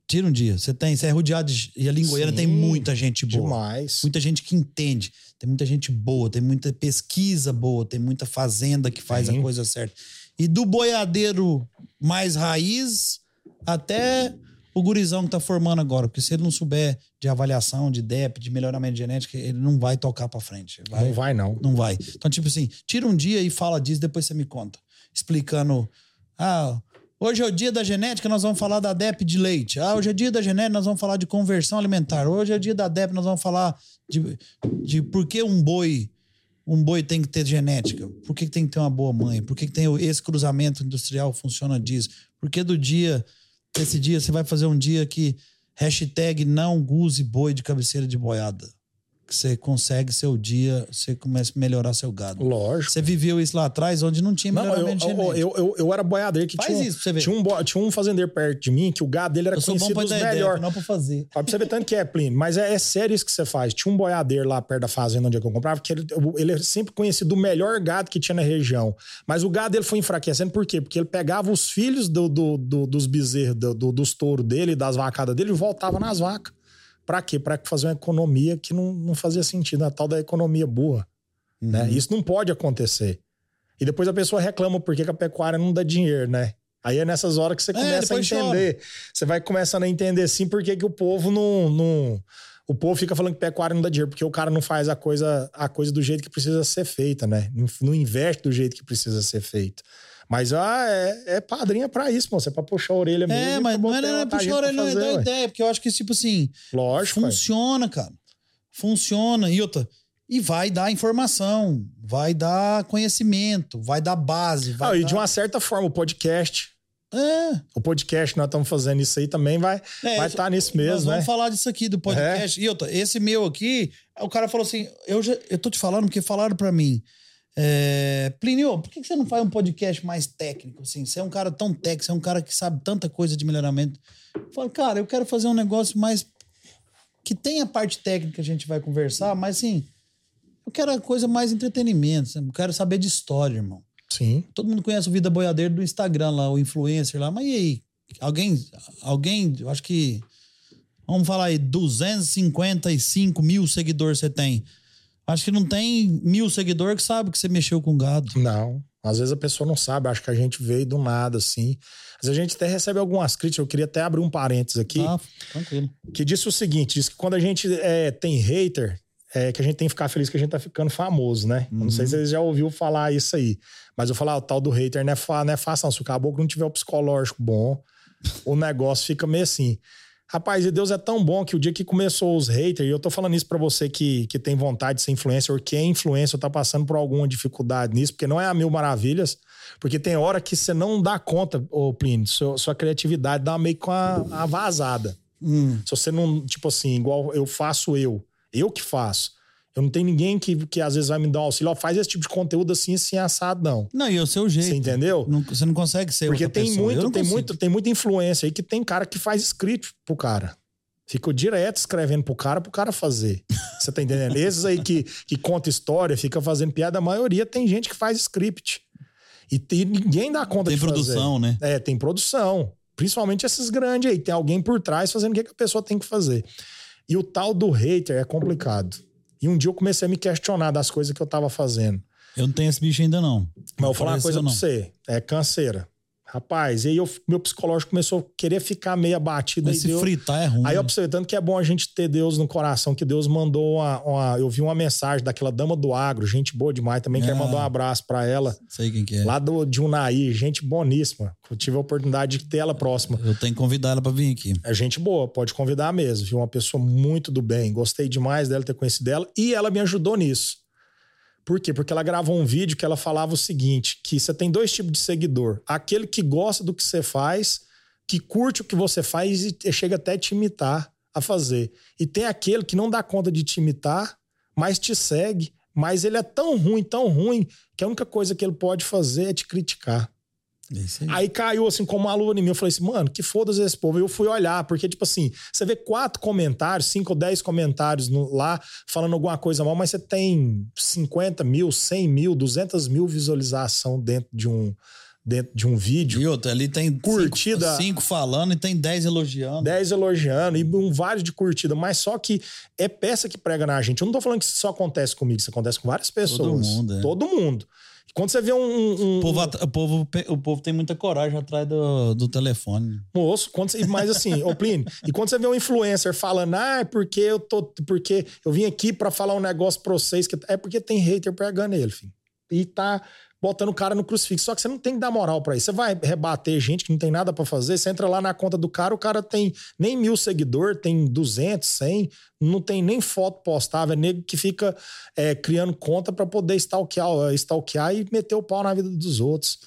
Tira um dia. Você tem, você é rodeado de, e ali em Goiânia Sim, tem muita gente boa. Demais. Muita gente que entende, tem muita gente boa, tem muita pesquisa boa, tem muita fazenda que faz Sim. a coisa certa. E do boiadeiro mais raiz até o gurizão que tá formando agora, porque se ele não souber de avaliação, de DEP, de melhoramento genético, ele não vai tocar para frente. Vai, Não vai, não. não vai. Então, tipo assim, tira um dia e fala disso, depois você me conta. Explicando. Ah, hoje é o dia da genética, nós vamos falar da DEP de leite. Ah, hoje é dia da genética, nós vamos falar de conversão alimentar. Hoje é dia da DEP, nós vamos falar de, de por que um boi. Um boi tem que ter genética. Por que tem que ter uma boa mãe? Por que, tem esse cruzamento industrial funciona disso? Por que do dia, esse dia, você vai fazer um dia que hashtag não use boi de cabeceira de boiada. Que você consegue seu dia, você começa a melhorar seu gado. Lógico. Você viveu isso lá atrás, onde não tinha Não, eu, melhoramento eu, eu, eu, eu era boiadeiro que Faz tinha, isso pra você ver. tinha, um, tinha um fazendeiro perto de mim que o gado dele era Eu bom conhecido pra dos ideia, melhores. não pra fazer. Pra você ver tanto que é, Plínio. Mas é, é sério isso que você faz. Tinha um boiadeiro lá perto da fazenda onde eu comprava, que ele, ele é sempre conhecido do melhor gado que tinha na região. Mas o gado dele foi enfraquecendo, por quê? Porque ele pegava os filhos do, do- do- dos bezerros, do- do- dos touros dele, das vacadas dele, e voltava nas vacas. Pra quê? Pra fazer uma economia que não, não fazia sentido, a tal da economia burra. Né? Uhum. Isso não pode acontecer. E depois a pessoa reclama por que que a pecuária não dá dinheiro, né? Aí é nessas horas que você começa a depois entender. Você vai começando a entender sim por que que o povo não, não. O povo fica falando que pecuária não dá dinheiro, porque o cara não faz a coisa, a coisa do jeito que precisa ser feita, né? Não, não investe do jeito que precisa ser feito. Mas ah, é, é padrinha pra isso, moço. É pra puxar a orelha mesmo. É, e mas não é, não é uma puxar a orelha, pra não é fazer, ué. ideia, porque eu acho que, tipo assim, Lógico. funciona, cara. Funciona. E outra, e vai dar informação, vai dar conhecimento, vai dar base. Vai Ah, e dar... de uma certa forma, o podcast. É, O podcast, nós estamos fazendo isso aí também, vai É, vai estar nisso Nós mesmo, vamos né? falar disso aqui do podcast. E outra, esse meu aqui, o cara falou assim: eu, já, eu tô te falando porque falaram pra mim. É, Plínio, por que você não faz um podcast mais técnico? Assim? Você é um cara tão técnico, você é um cara que sabe tanta coisa de melhoramento. Eu falo, cara, eu quero fazer um negócio mais. que tem a parte técnica que a gente vai conversar, mas assim. Eu quero a coisa mais entretenimento. Eu quero saber de história, irmão. Sim. Todo mundo conhece o Vida Boiadeiro do Instagram lá, o influencer lá. Mas e aí? Alguém, alguém, eu acho que. Vamos falar aí, 255 mil seguidores você tem. Acho que não tem mil seguidores que sabe que você mexeu com gado. Não. Às vezes a pessoa não sabe, acha que a gente veio do nada, assim. Às vezes a gente até recebe algumas críticas. Eu queria até abrir um parênteses aqui, Tá, tranquilo. que disse o seguinte: diz que quando a gente é, tem hater, é que a gente tem que ficar feliz que a gente tá ficando famoso, né? Eu Não sei se vocês já ouviu falar isso aí. Mas eu falar, o tal do hater não é, fa- não é fácil, não. Se o caboclo não tiver o psicológico bom, o negócio fica meio assim. Rapaz, e Deus é tão bom que o dia que começou os haters, e eu tô falando isso pra você que, que tem vontade de ser influencer, ou que é influencer, ou tá passando por alguma dificuldade nisso, porque não é a mil maravilhas, porque tem hora que você não dá conta, ô Plínio, sua, sua criatividade dá meio com a, a vazada. Hum. Se você não, tipo assim, igual eu faço eu, eu que faço. Eu não tenho ninguém que, que às vezes vai me dar um auxílio, ó, faz esse tipo de conteúdo assim, assim, assado, não. Não, e é o seu jeito. Você entendeu? Não- você não consegue ser Porque tem pessoa. Muito, tem consigo. muito, tem muita influência aí que tem cara que faz script pro cara. Fica direto escrevendo pro cara, pro cara fazer. Você tá entendendo? Esses aí que, que conta história, fica fazendo piada, a maioria tem gente que faz script. E, tem- ninguém dá conta Tem de fazer. produção, né? É, tem produção. Principalmente esses grandes aí. Tem alguém por trás fazendo o que, que a pessoa tem que fazer. E o tal do hater é complicado. E um dia eu comecei a me questionar das coisas que eu tava fazendo. Eu não tenho esse bicho ainda, não. Mas eu vou falar uma coisa pra você. É canseira. Rapaz, e aí eu, meu psicológico começou a querer ficar meio abatido. Mas se deu- fritar é ruim. Aí eu né? observei tanto que é bom a gente ter Deus no coração, que Deus mandou uma, uma- Eu vi uma mensagem daquela dama do agro, gente boa demais também. Quero Ah. mandar um abraço pra ela, Sei quem que é. lá do, de Unai, gente boníssima. Eu tive a oportunidade de ter ela próxima. Eu tenho que convidar ela pra vir aqui. É gente boa, pode convidar mesmo, viu? Uma pessoa muito do bem. Gostei demais dela ter conhecido ela e ela me ajudou nisso. Por quê? Porque ela gravou um vídeo que ela falava o seguinte: que você tem dois tipos de seguidor. Aquele que gosta do que você faz, que curte o que você faz e chega até te imitar a fazer. E tem aquele que não dá conta de te imitar, mas te segue, mas ele é tão ruim, tão ruim, que a única coisa que ele pode fazer é te criticar. É aí. Aí caiu assim como uma luva em mim. Eu falei assim, mano, que foda-se esse povo. Eu fui olhar, porque, tipo assim, você vê quatro comentários, cinco ou dez comentários no- lá falando alguma coisa mal, mas você tem 50 mil, 100 mil, 200 mil visualização dentro de um, dentro de um vídeo. E outra, ali tem Curtida. Cinco, cinco falando e tem dez elogiando. 10 elogiando e um vários de curtida, mas só que é peça que prega na gente. Eu não tô falando que isso só acontece comigo, isso acontece com várias pessoas. mundo, é. Todo mundo. Quando você vê um, um- O povo, um- o, povo, o povo tem muita coragem atrás do, do telefone. Moço, quando você, mas assim, ô Plínio, e quando você vê um influencer falando, ah, é porque eu tô. Porque eu vim aqui pra falar um negócio pra vocês, que é porque tem hater pregando ele, filho. E tá botando o cara no crucifixo. Só que você não tem que dar moral pra isso. Você vai rebater gente que não tem nada pra fazer, você entra lá na conta do cara, o cara tem nem mil seguidores, tem 200, 100, não tem nem foto postável. É nego que fica é, criando conta pra poder stalkear, stalkear e meter o pau na vida dos outros.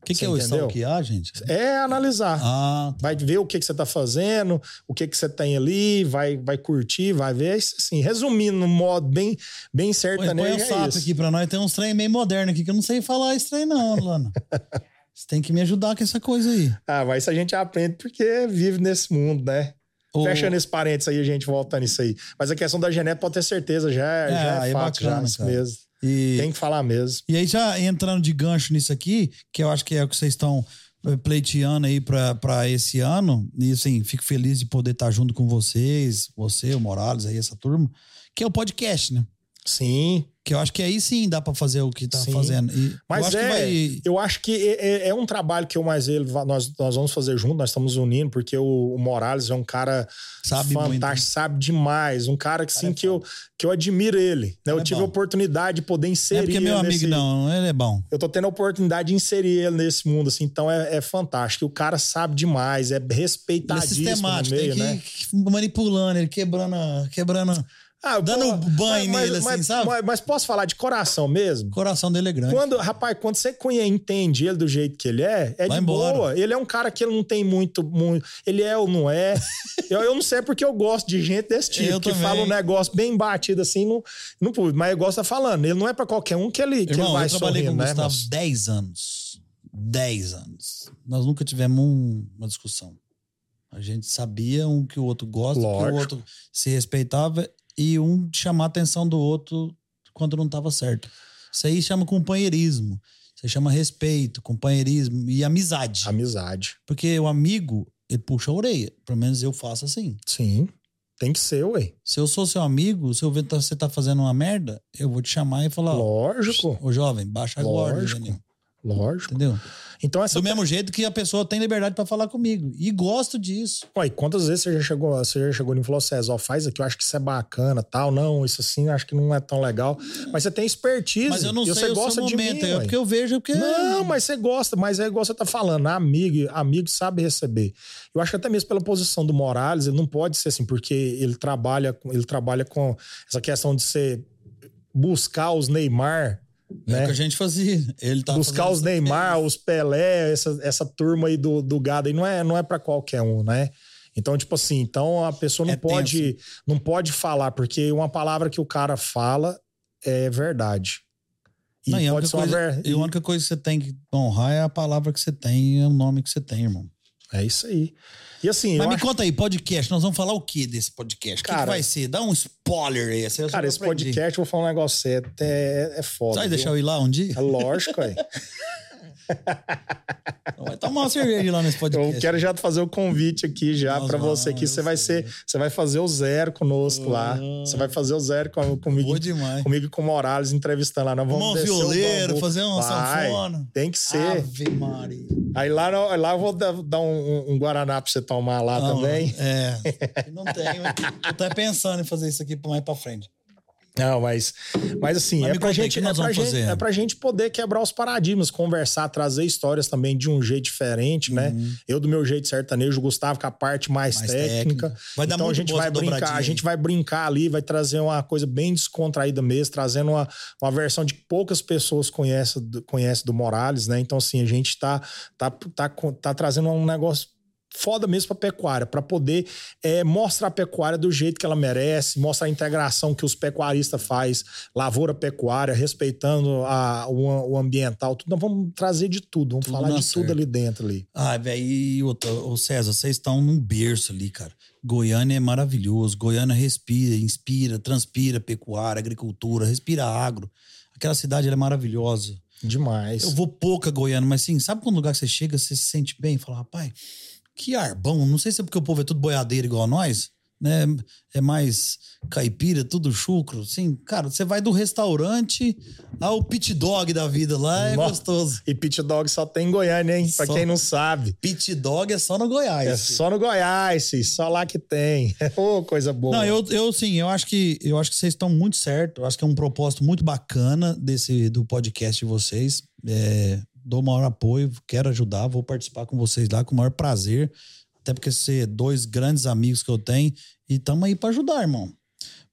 O que, que é o stalkear, gente? É analisar. Ah, Vai ver o que, que você tá fazendo, o que, que você tem ali, vai, vai curtir, vai ver. Isso, Assim, resumindo, no modo bem, bem põe, sertanejo, põe o é sapo isso. aqui pra nós. Tem uns trem meio moderno aqui que eu não sei falar esse trem, não, Lana. Você tem que me ajudar com essa coisa aí. Ah, mas isso a gente aprende porque vive nesse mundo, né? O- Fechando esse parênteses aí, a gente volta nisso aí. Mas a questão da genética, pode ter certeza, já, é- já é é fato, bacana, já, isso cara. mesmo. E, Tem que falar mesmo. e aí, já entrando de gancho nisso aqui, que eu acho que é o que vocês estão eh, pleiteando aí pra esse ano, e assim, fico feliz de poder estar junto com vocês, você, o Morales, aí, essa turma, que é o podcast, né? Sim, Que eu acho que aí sim dá pra fazer o que tá Sim. fazendo. E Mas eu acho é, que vai. eu acho que é, é- é um trabalho que eu mais ele, nós, nós vamos fazer junto, nós estamos unindo, porque o, o Morales é um cara Sabe muito, fantástico, sabe demais, um cara que, Cara sim, é que, eu, que eu admiro ele. Né? Eu é tive a oportunidade de poder Não inserir é porque é meu amigo, nesse- não. Ele é bom. Eu tô tendo a oportunidade de inserir ele nesse mundo, assim, então é, é fantástico. O cara sabe demais, é Ele é respeitadíssimo no sistemático, meio, tem que, né? manipulando ele, quebrando, a- quebrando. Ah, dando banho nele, assim, mas, sabe? Mas, mas posso falar de coração mesmo? O coração dele é grande. Quando, rapaz, quando você conhe- entende ele do jeito que ele é, é Vai de embora. boa. Ele é um cara que ele não tem muito. muito ele é ou não é. eu, eu não sei porque eu gosto de gente desse tipo, Eu que também. fala um negócio bem batido assim no, no público. Mas eu gosto de falando. Ele não é pra qualquer um que ele, que Irmão, ele vai eu trabalhei sorrindo, com o né? Gustavo moço? 10 anos. 10 anos. Nós nunca tivemos um- uma discussão. A gente sabia um que o outro gosta, que o outro se respeitava e um chamar a atenção do outro quando não estava certo. Isso aí chama companheirismo. Isso chama respeito, companheirismo e amizade. Amizade. Porque o amigo, ele puxa a orelha. Pelo menos eu faço assim. Sim. Tem que ser, ué. Se eu sou seu amigo, se eu ver que você tá fazendo uma merda, eu vou te chamar e falar: Lógico. Ô jovem, baixa a guarda, Lógico. Lógico. Entendeu? Então essa Do mesmo jeito que a pessoa tem liberdade pra falar comigo. E gosto disso. Ué, quantas vezes você já chegou, você já chegou e falou, César, ó, faz aqui, eu acho que isso é bacana, tal, não, isso assim, eu acho que não é tão legal. Mas você tem expertise. Mas eu não e sei você o gosta seu de momento. mim, é porque eu vejo porque. Não, mas você gosta, mas é igual você tá falando, amigo, amigo sabe receber. Eu acho que até mesmo pela posição do Morales, ele não pode ser assim, porque ele trabalha, com- ele trabalha com essa questão de ser buscar os Neymar, É o né? que a gente fazia. Ele tá buscar os. Neymar, os Pelé, essa, essa turma aí do, do gado aí não é, não é para qualquer um, né? Então, tipo assim, então a pessoa não É pode não pode falar, porque uma palavra que o cara fala é verdade. E Não, e a, pode única coisa, ver... e a única coisa que você tem que honrar é a palavra que você tem e o nome que você tem, irmão. É isso aí. E assim, Mas me acho... conta aí, podcast, nós vamos falar o que desse podcast? O que que, vai ser? Dá um spoiler aí. Eu cara, esse podcast, eu vou falar um negócio sério, é, é foda. Viu? deixar eu ir lá um dia? É lógico, aí. Então vai tomar uma cerveja lá nesse podcast. Eu quero já fazer o convite aqui já para você que você vai ser, você vai fazer o zero conosco lá. Você vai fazer o zero com, comigo, comigo e com o Morales entrevistando lá. Nós vamos um violeiro, fazer uma vai, sanfona. Tem que ser. Ave Maria. Aí lá, lá eu vou dar um, um Guaraná pra você tomar lá Não, também. É. Não tenho. Eu tô pensando em fazer isso aqui mais pra frente. Não, mas, mas assim, mas é, pra gente, é, pra gente, é pra gente poder quebrar os paradigmas, conversar, trazer histórias também de um jeito diferente, né? uhum. né? Eu do meu jeito sertanejo, o Gustavo com a parte mais, mais técnica. técnica. Vai dar então a gente vai brincar, a gente vai brincar ali, vai trazer uma coisa bem descontraída mesmo, trazendo uma, uma versão de que poucas pessoas conhecem, conhecem do Morales, né? Então assim, a gente tá, tá, tá, tá trazendo um negócio foda mesmo para pecuária, para poder é, mostrar a pecuária do jeito que ela merece, mostrar a integração que os pecuaristas faz, lavoura pecuária, respeitando a, o, o ambiental, tudo. Nós vamos trazer de tudo, vamos tudo falar de certo. tudo ali dentro ali. Ah, velho, e o César, vocês estão num berço ali, cara. Goiânia é maravilhoso, Goiânia respira, inspira, transpira pecuária, agricultura, respira agro. Aquela cidade é maravilhosa. Demais. Eu vou pouca Goiânia, mas sim, sabe quando lugar que você chega, você se sente bem? Fala, rapaz, que ar bom. Não sei se é porque o povo é tudo boiadeiro igual a nós, né? É mais caipira, tudo chucro. Sim, cara, você vai do restaurante ao pit dog da vida lá, é Nossa. gostoso. E pit dog só tem em Goiânia, hein? Pra quem não sabe. Pit dog é só no Goiás. É só no Goiás, só lá que tem. Ô, oh, coisa boa. Não, eu, eu sim, eu acho que eu acho que vocês estão muito certo. Eu acho que é um propósito muito bacana desse do podcast de vocês. É, dou o maior apoio, quero ajudar, vou participar com vocês lá com o maior prazer. Até porque ser dois grandes amigos que eu tenho e estamos aí para ajudar, irmão.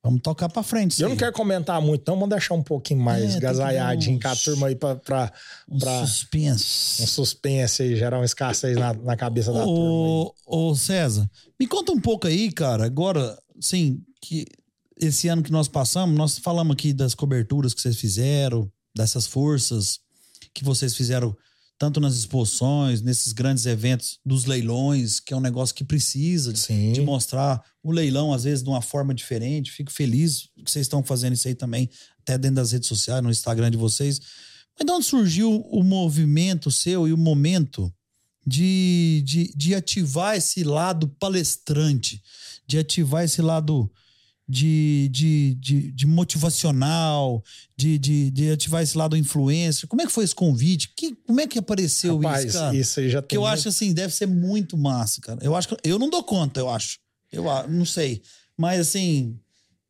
Vamos tocar para frente. Eu não quero comentar muito, então vamos deixar um pouquinho mais é, gazaiadinho com a turma aí para. Um pra, suspense. Um suspense aí, gerar uma escassez na, na cabeça da ô, turma. Ô, César, me conta um pouco aí, cara. Agora, sim, que esse ano que nós passamos, nós falamos aqui das coberturas que vocês fizeram, dessas forças que vocês fizeram tanto nas exposições, nesses grandes eventos dos leilões, que é um negócio que precisa de, de, mostrar o leilão, às vezes, de uma forma diferente. Fico feliz que vocês estão fazendo isso aí também, até dentro das redes sociais, no Instagram de vocês. Mas de onde surgiu o movimento seu e o momento de, de, de ativar esse lado palestrante, de ativar esse lado de, de, de, de motivacional, de, de, de, ativar esse lado influencer. Como é que foi esse convite? Que, como é que apareceu Rapaz, isso, cara? Isso aí já tem. Que eu muito... acho assim, deve ser muito massa, cara. Eu acho que eu não dou conta, eu acho. Eu não sei. Mas assim,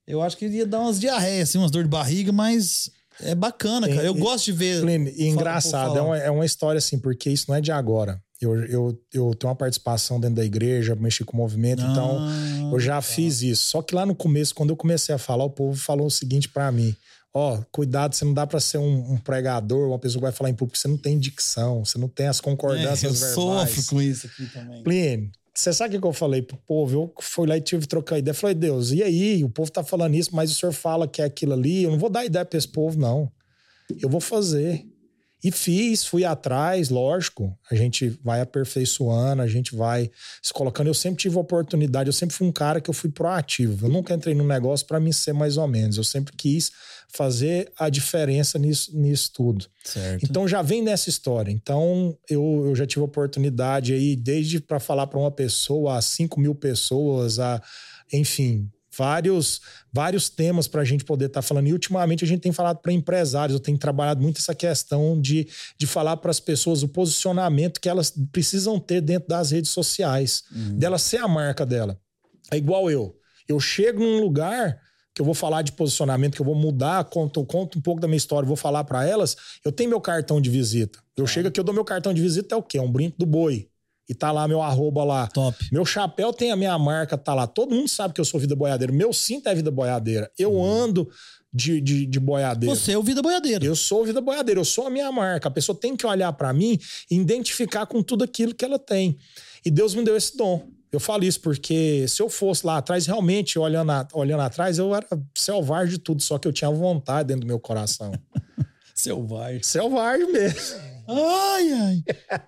eu acho que ia dar umas diarreias, assim, umas dor de barriga, mas é bacana, cara. Eu e, gosto de ver. E engraçado, é uma, é uma história assim, porque isso não é de agora. Eu, eu, eu tenho uma participação dentro da igreja, mexi com o movimento, ah, então eu já tá. fiz isso. Só que lá no começo, quando eu comecei a falar, o povo falou o seguinte para mim: ó, oh, cuidado, você não dá para ser um, um, pregador, uma pessoa que vai falar em público, você não tem dicção, você não tem as concordâncias é, eu verbais. sofro com isso aqui também. Plínio, você sabe o que eu falei pro povo? Eu fui lá e tive que trocar ideia. Falei, Deus, e aí? O povo tá falando isso, mas o senhor fala que é aquilo ali. Eu não vou dar ideia pra esse povo, não. Eu vou fazer. E fiz, fui atrás, lógico, a gente vai aperfeiçoando, a gente vai se colocando. Eu sempre tive oportunidade, eu sempre fui um cara que eu fui proativo. Eu nunca entrei num negócio para mim ser mais ou menos. Eu sempre quis fazer a diferença nisso, nisso tudo. Certo. Então já vem nessa história. Então eu, eu já tive oportunidade aí, desde para falar para uma pessoa, a 5 mil pessoas, a, enfim, vários, vários temas para a gente poder estar tá falando. E ultimamente a gente tem falado para empresários, eu tenho trabalhado muito essa questão de, de falar para as pessoas o posicionamento que elas precisam ter dentro das redes sociais, uhum. dela ser a marca dela. É igual eu. Eu chego num lugar que eu vou falar de posicionamento, que eu vou mudar, conto, conto um pouco da minha história, vou falar para elas, eu tenho meu cartão de visita. Eu é. chego aqui, eu dou meu cartão de visita, é o quê? É um brinco do boi e tá lá meu arroba lá. Top. Meu chapéu tem a minha marca, tá lá. Todo mundo sabe que eu sou vida boiadeira. Meu cinto é vida boiadeira. Eu hum. ando de, de, de boiadeira. Você é o vida boiadeira. Eu sou o vida boiadeira, eu sou a minha marca. A pessoa tem que olhar para mim e identificar com tudo aquilo que ela tem. E Deus me deu esse dom. Eu falo isso porque se eu fosse lá atrás, realmente, olhando, a, olhando atrás, eu era selvagem de tudo, só que eu tinha vontade dentro do meu coração. selvagem. Selvagem mesmo. Ai, ai.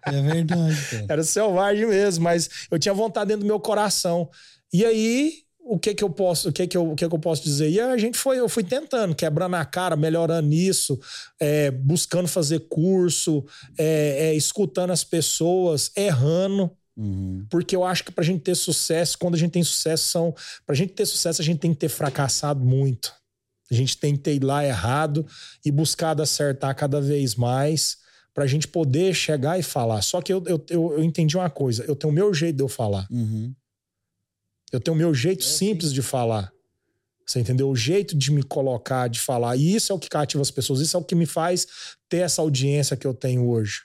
É verdade. Cara. Era selvagem mesmo, mas eu tinha vontade dentro do meu coração. E aí, o que que eu posso, o que que eu, o que que eu posso dizer? E a gente foi, eu fui tentando, quebrando a cara, melhorando isso, é, buscando fazer curso, é, é, escutando as pessoas, errando. Uhum. Porque eu acho que pra gente ter sucesso, quando a gente tem sucesso, são. Pra gente ter sucesso, a gente tem que ter fracassado muito. A gente tem que ter ido lá errado e buscado acertar cada vez mais pra gente poder chegar e falar. Só que eu, eu, eu, eu entendi uma coisa: eu tenho o meu jeito de eu falar. Uhum. Eu tenho o meu jeito simples de falar. Você entendeu? O jeito de me colocar, de falar. E isso é o que cativa as pessoas. Isso é o que me faz ter essa audiência que eu tenho hoje.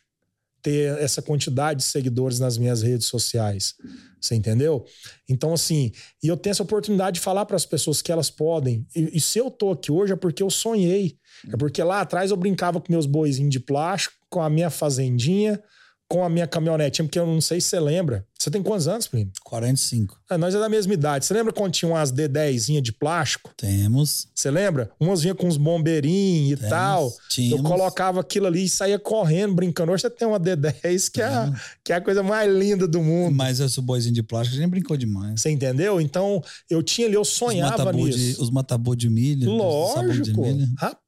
Ter essa quantidade de seguidores nas minhas redes sociais. Você entendeu? Então, assim, e eu tenho essa oportunidade de falar para as pessoas que elas podem. E, e se eu tô aqui hoje é porque eu sonhei. É porque lá atrás eu brincava com meus boizinhos de plástico, com a minha fazendinha, com a minha caminhonetinha, porque eu não sei se você lembra. Você tem quantos anos, primo? 45. Ah, nós é da mesma idade. Você lembra quando tinha umas D10 de plástico? Temos. Você lembra? Umas vinha com uns bombeirinhos e tal. Eu tínhamos. colocava aquilo ali e saía correndo, brincando. Hoje você tem uma D10 que é, a- que é a coisa mais linda do mundo. Mas esse boizinho de plástico a gente brincou demais. Você entendeu? Então, eu tinha ali, eu Os sonhava matabu nisso. de, os matabu de milho. os sabugo de Lógico. milho. Rapaz,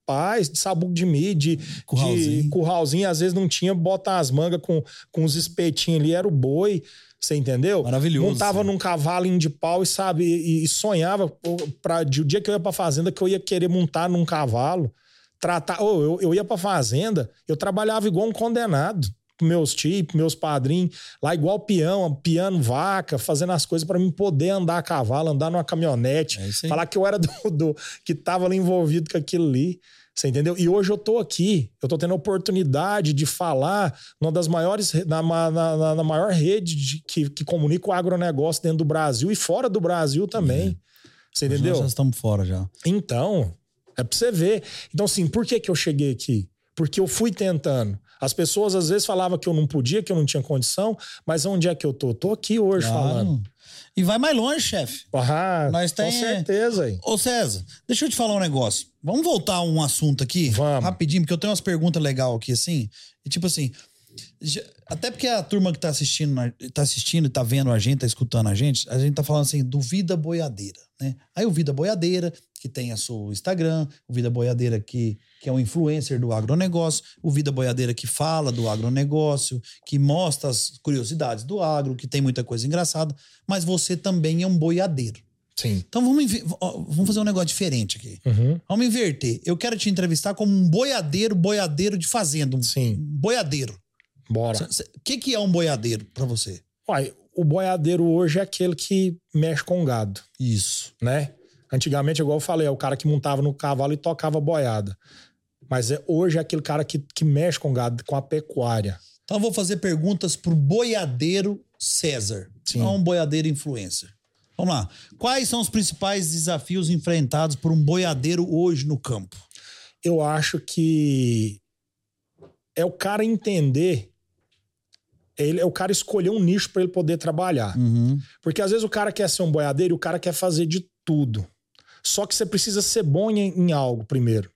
de sabugo de milho, de Curralzinho. de curralzinho. Às vezes não tinha, bota as mangas com, com os espetinhos ali, era o boi. Você entendeu? Maravilhoso, Montava sim. num cavalinho de pau e, sabe, e, e sonhava para o dia que eu ia pra fazenda que eu ia querer montar num cavalo. Tratar. Eu, eu ia pra fazenda, eu trabalhava igual um condenado. Meus tios, meus padrinhos, lá igual peão, piano, vaca, fazendo as coisas para mim poder andar a cavalo, andar numa caminhonete. É. Falar que eu era do, do- que tava ali envolvido com aquilo ali. Você entendeu? E hoje eu tô aqui, eu tô tendo a oportunidade de falar numa das maiores, re- na, na, na- na maior rede de- que, que comunica o agronegócio dentro do Brasil e fora do Brasil também. Você Hoje entendeu? Nós já estamos fora já. Então, é pra você ver. Então, assim, por que, que eu cheguei aqui? Porque eu fui tentando. As pessoas às vezes falavam que eu não podia, que eu não tinha condição, mas onde é que eu tô? Tô aqui hoje Claro. falando. E vai mais longe, chefe. Ah, Nós com tem- certeza. aí. Ô César, deixa eu te falar um negócio. Vamos voltar a um assunto aqui? Vamos. Rapidinho, porque eu tenho umas perguntas legais aqui, assim. E tipo assim, até porque a turma que tá assistindo, tá assistindo, tá vendo a gente, tá escutando a gente, a gente tá falando assim do Vida Boiadeira, né? Aí o Vida Boiadeira, que tem a seu Instagram, o Vida Boiadeira que, que é um influencer do agronegócio, o Vida Boiadeira que fala do agronegócio, que mostra as curiosidades do agro, que tem muita coisa engraçada, mas você também é um boiadeiro. Sim. Então vamos, vamos fazer um negócio diferente aqui. Uhum. Vamos inverter. Eu quero te entrevistar como um boiadeiro, boiadeiro de fazenda. Um Sim. boiadeiro. Bora. O que, que é um boiadeiro pra você? Uai, o boiadeiro hoje é aquele que mexe com gado, Isso. né? Antigamente, igual eu falei, é o cara que montava no cavalo e tocava boiada. Mas é, hoje é aquele cara que, que mexe com gado, com a pecuária. Então eu vou fazer perguntas pro boiadeiro César. Sim. Não um boiadeiro influencer. Vamos lá. Quais são os principais desafios enfrentados por um boiadeiro hoje no campo? Eu acho que é o cara entender, ele, é o cara escolher um nicho para ele poder trabalhar. Uhum. Porque às vezes o cara quer ser um boiadeiro e o cara quer fazer de tudo. Só que você precisa ser bom em, em algo primeiro.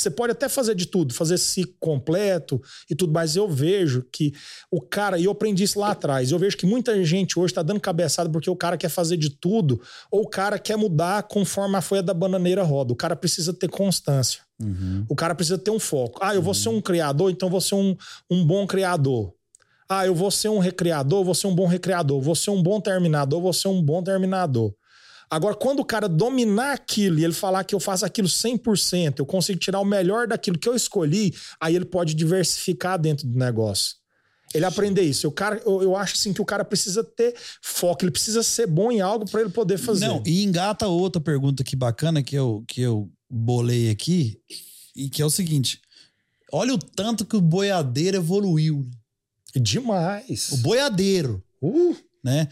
Você pode até fazer de tudo, fazer ciclo completo e tudo, mas eu vejo que o cara, e eu aprendi isso lá atrás, eu vejo que muita gente hoje tá dando cabeçada porque o cara quer fazer de tudo, ou o cara quer mudar conforme a folha da bananeira roda. O cara precisa ter constância. Uhum. O cara precisa ter um foco. Ah, eu vou ser um criador, então vou ser um, um bom criador. Ah, eu vou ser um recreador, vou ser um bom recreador. Vou ser um bom terminador, vou ser um bom terminador. Agora, quando o cara dominar aquilo e ele falar que eu faço aquilo 100%, eu consigo tirar o melhor daquilo que eu escolhi, aí ele pode diversificar dentro do negócio. Ele aprender isso. O cara, eu, eu acho assim que o cara precisa ter foco, ele precisa ser bom em algo para ele poder fazer. Não, e engata outra pergunta aqui bacana que eu, que eu bolei aqui, e que é o seguinte: olha o tanto que o boiadeiro evoluiu. né? Demais. O boiadeiro, Uh, né?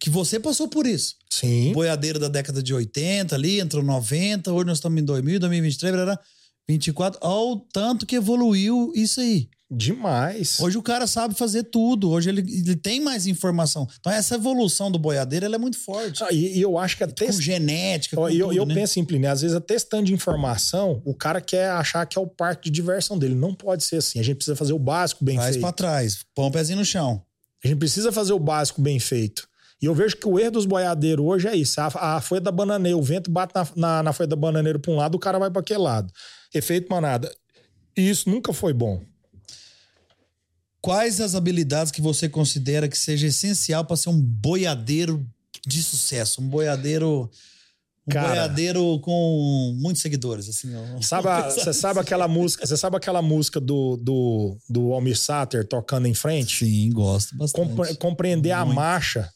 Que você passou por isso. sim. Boiadeiro da década de 80 ali, entrou 90, hoje nós estamos em 2000, 2023, blá, blá, 24. Olha o tanto que evoluiu isso aí. Demais. Hoje o cara sabe fazer tudo, hoje ele, ele tem mais informação. Então essa evolução do boiadeiro é muito forte. Ah, e, e eu acho que até Com genética, com E eu, tudo, eu né? penso em Plínio, às vezes até esse tanto de informação, o cara quer achar que é o parque de diversão dele. Não pode ser assim. A gente precisa fazer o básico bem Faz feito. pra trás, põe o pezinho no chão. A gente precisa fazer o básico bem feito. E eu vejo que o erro dos boiadeiros hoje é isso. A, a folha da bananeira, o vento bate na, na, na folha da bananeira para um lado, o cara vai para aquele lado. Efeito manada. E isso nunca foi bom. Quais as habilidades que você considera que seja essencial para ser um boiadeiro de sucesso? Um boiadeiro. Um Cara. boiadeiro com muitos seguidores, assim. Sabe, a- você sabe aquela música, você sabe aquela música do, do, do Almir Sater tocando em frente? Sim, gosto bastante. Compre- compreender a Muito. marcha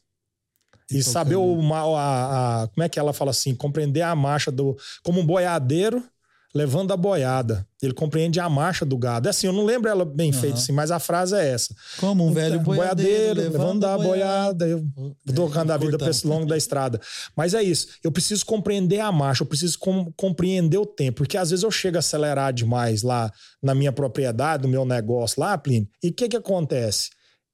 E e saber o ma- a, a- como é que ela fala assim, compreender a marcha do como um boiadeiro levando a boiada. Ele compreende a marcha do gado. É assim, eu não lembro ela bem Aham. feita assim, mas a frase é essa. Como um velho Então, boiadeiro, levando a boiada. Eu É, tocando a vida para esse longo da estrada. Mas é isso. Eu preciso compreender a marcha, eu preciso com- compreender o tempo, porque às vezes eu chego a acelerar demais lá na minha propriedade, no meu negócio lá, Plínio, e o que que acontece?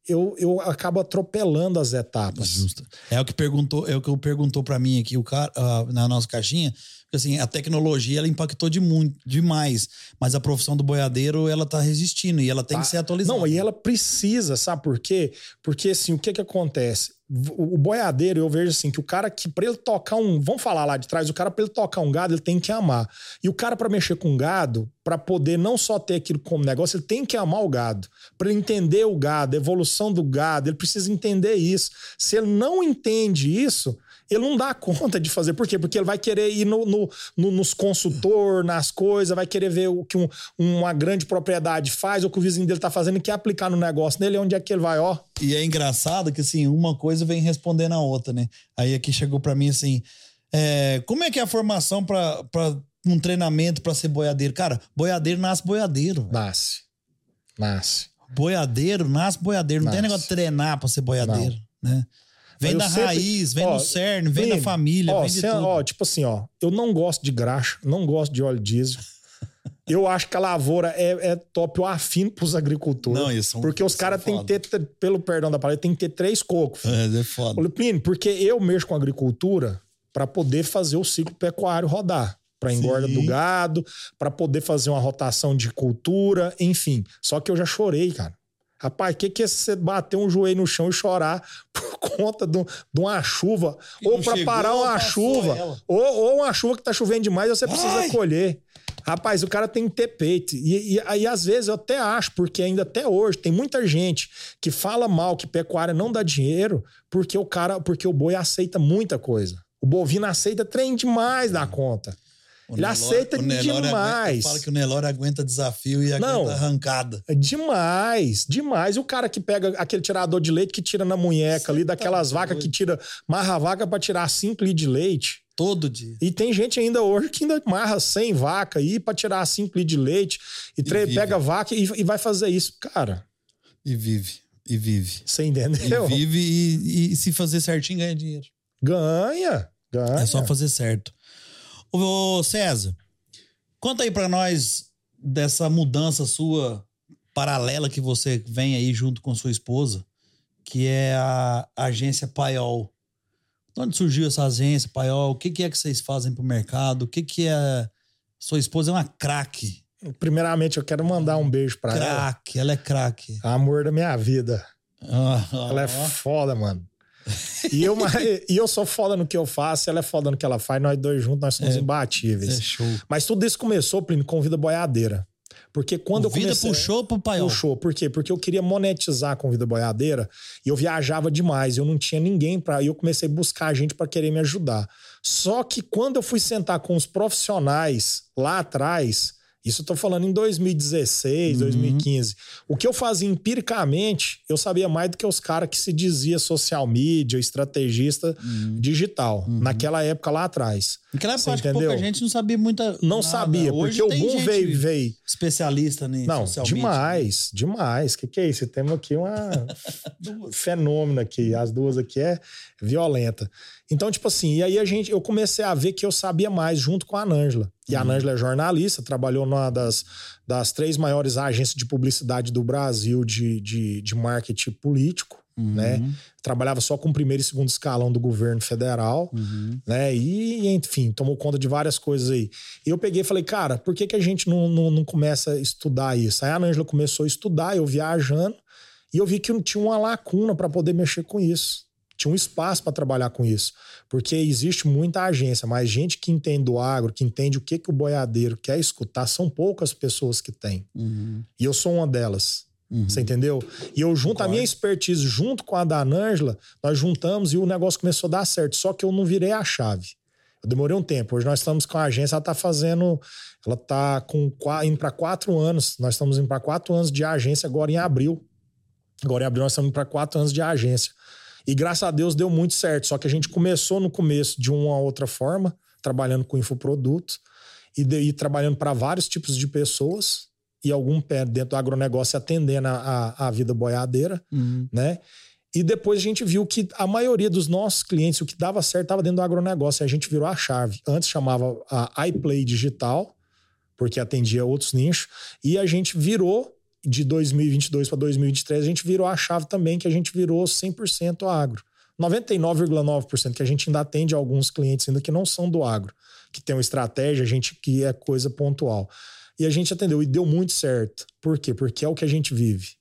Eu, eu acabo atropelando as etapas. Justo. É o que perguntou, é o que perguntou para mim aqui o cara ah, na nossa caixinha, porque assim, a tecnologia ela impactou de muito, demais, mas a profissão do boiadeiro ela tá resistindo e ela tem que ser atualizada. Não, e ela precisa, sabe por quê? Porque assim, o que que acontece? O boiadeiro, eu vejo assim, que o cara que pra ele tocar um, vamos falar lá de trás, o cara pra ele tocar um gado, ele tem que amar. E o cara pra mexer com gado, pra poder não só ter aquilo como negócio, ele tem que amar o gado. Pra ele entender o gado, a evolução do gado, ele precisa entender isso. Se ele não entende isso, ele não dá conta de fazer. Por quê? Porque ele vai querer ir no, no- no- nos consultor, nas coisas, vai querer ver o que um- uma grande propriedade faz, ou o que o vizinho dele tá fazendo e quer aplicar no negócio dele, onde é que ele vai, ó. E é engraçado que assim, uma coisa vem respondendo a outra, né? Aí aqui chegou para mim assim, é, como é que é a formação para um treinamento para ser boiadeiro? Cara, boiadeiro nasce boiadeiro. Nasce. Nasce. Boiadeiro nasce boiadeiro. Não tem Nasce. negócio de treinar pra ser boiadeiro, né? Vem da sempre- raiz, vem ó, do cerne, vem Plínio, da família, ó, vem de cê- tudo. ó, tipo assim, ó, eu não gosto de graxa, não gosto de óleo diesel. Eu acho que a lavoura é, é top, eu afino pros agricultores. Não, isso é Porque os caras é têm que ter, pelo perdão da palavra, tem que ter três cocos. É, é foda. Plínio, porque eu mexo com agricultura para poder fazer o ciclo pecuário rodar. Para engorda Sim. do gado, para poder fazer uma rotação de cultura, enfim. Só que eu já chorei, cara. Rapaz, o que, que é você bater um joelho no chão e chorar por conta de, de uma chuva? Que ou para parar uma chuva, ou, ou uma chuva que tá chovendo demais você precisa colher. Rapaz, o cara tem que ter peito. E, e aí, às vezes, eu até acho, porque ainda até hoje tem muita gente que fala mal que pecuária não dá dinheiro porque o cara, porque o boi aceita muita coisa. O bovino aceita trem demais da conta. O Ele Nelore- aceita demais. Aguenta, fala que o Nelore aguenta desafio e aguenta Não. arrancada. É demais, demais. E o cara que pega aquele tirador de leite que tira na munheca ali, daquelas tá vacas que tira, marra a vaca pra tirar 5 litros de leite. Todo dia. E tem gente ainda hoje que ainda marra 100 vaca aí pra tirar 5 litros de leite e, vive. pega vaca e, e vai fazer isso. Cara, E vive. E vive. você E entendeu? vive e, e se fazer certinho ganha dinheiro. Ganha, ganha. É só fazer certo. Ô César, conta aí pra nós dessa mudança sua paralela que você vem aí junto com sua esposa, que é a agência Paiol. De onde surgiu essa agência Paiol? O que, que é que vocês fazem pro mercado? O que, que é. Sua esposa é uma craque. Primeiramente, eu quero mandar um beijo pra ela. Craque, ela é craque. Amor da minha vida. Ah, ah, Ela é ah. foda, mano. E eu, e eu sou foda no que eu faço, ela é foda no que ela faz, nós dois juntos, nós somos É. imbatíveis. É show. Mas tudo isso começou, Plínio, com Vida Boiadeira. Porque quando o eu Vida comecei... puxou pro Paiol. Puxou. Por quê? Porque eu queria monetizar com Vida Boiadeira e eu viajava demais. Eu não tinha ninguém para. E eu comecei a buscar gente para querer me ajudar. Só que quando eu fui sentar com os profissionais lá atrás, isso eu tô falando em 2016, Uhum. 2015, o que eu fazia empiricamente, eu sabia mais do que os caras que se dizia social media, estrategista Uhum. digital, naquela época lá atrás. Naquela época, Você acho que pouca entendeu? gente não sabia muita. Não nada. sabia, Hoje porque o tem boom gente veio, veio especialista em não, social media. demais, demais. O que, que é isso? Temos aqui uma um fenômeno aqui. As duas aqui é violenta. Então, tipo assim, e aí a gente, eu comecei a ver que eu sabia mais junto com a Nângela. E a Nângela é jornalista, trabalhou numa das, das três maiores agências de publicidade do Brasil de, de, de marketing político, Uhum, né? Trabalhava só com o primeiro e segundo escalão do governo federal uhum. né? E, enfim, tomou conta de várias coisas aí. E eu peguei e falei, cara, por que, que a gente não, não, não começa a estudar isso? Aí a Ângela começou a estudar, eu viajando, e eu vi que não tinha uma lacuna para poder mexer com isso. Tinha um espaço para trabalhar com isso. Porque existe muita agência, mas gente que entende do agro, que entende o que, que o boiadeiro quer escutar, são poucas pessoas que têm. Uhum. E eu sou uma delas. Uhum. Você entendeu? E eu junto a minha expertise junto com a da Ângela, nós juntamos e o negócio começou a dar certo. Só que eu não virei a chave. Eu demorei um tempo. Hoje nós estamos com a agência, ela está fazendo. Ela está com, indo para quatro anos. Nós estamos indo para quatro anos de agência agora em abril. Agora em abril nós estamos indo para quatro anos de agência. E graças a Deus deu muito certo. Só que a gente começou no começo de uma outra forma, trabalhando com infoproduto e, de, e trabalhando para vários tipos de pessoas e algum pé dentro do agronegócio atendendo a, a, a vida boiadeira, Uhum. né? E depois a gente viu que a maioria dos nossos clientes, o que dava certo, estava dentro do agronegócio. E a gente virou a chave. Antes chamava a iPlay Digital, porque atendia outros nichos. E a gente virou, de 2022 para 2023, a gente virou a chave também, que a gente virou 100% agro. 99,9% que a gente ainda atende alguns clientes ainda que não são do agro, que tem uma estratégia, a gente que é coisa pontual. E a gente atendeu e deu muito certo. Por quê? Porque é o que a gente vive.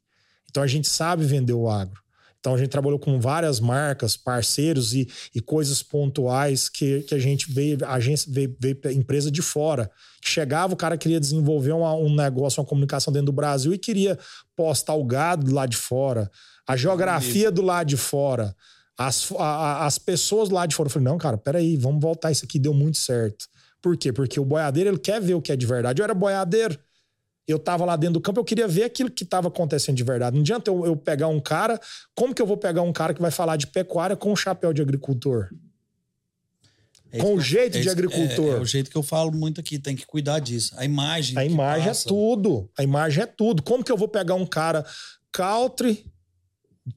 Então a gente sabe vender o agro. Então a gente trabalhou com várias marcas, parceiros e, e coisas pontuais que, que a gente veio, a agência veio, veio empresa de fora. Chegava, o cara queria desenvolver uma, um negócio, uma comunicação dentro do Brasil e queria postar o gado do lado de fora, a geografia do lado de fora, as, a, as pessoas lá de fora. Eu falei, não, cara, peraí, vamos voltar isso aqui, deu muito certo. Por quê? Porque o boiadeiro, ele quer ver o que é de verdade. Eu era boiadeiro, eu tava lá dentro do campo, eu queria ver aquilo que estava acontecendo de verdade. Não adianta eu, eu, pegar um cara. Como que eu vou pegar um cara que vai falar de pecuária com um chapéu de agricultor? É com o jeito é de isso- agricultor. É, é o jeito que eu falo muito aqui, tem que cuidar disso. A imagem. A imagem passa. é tudo. A imagem é tudo. Como que eu vou pegar um cara country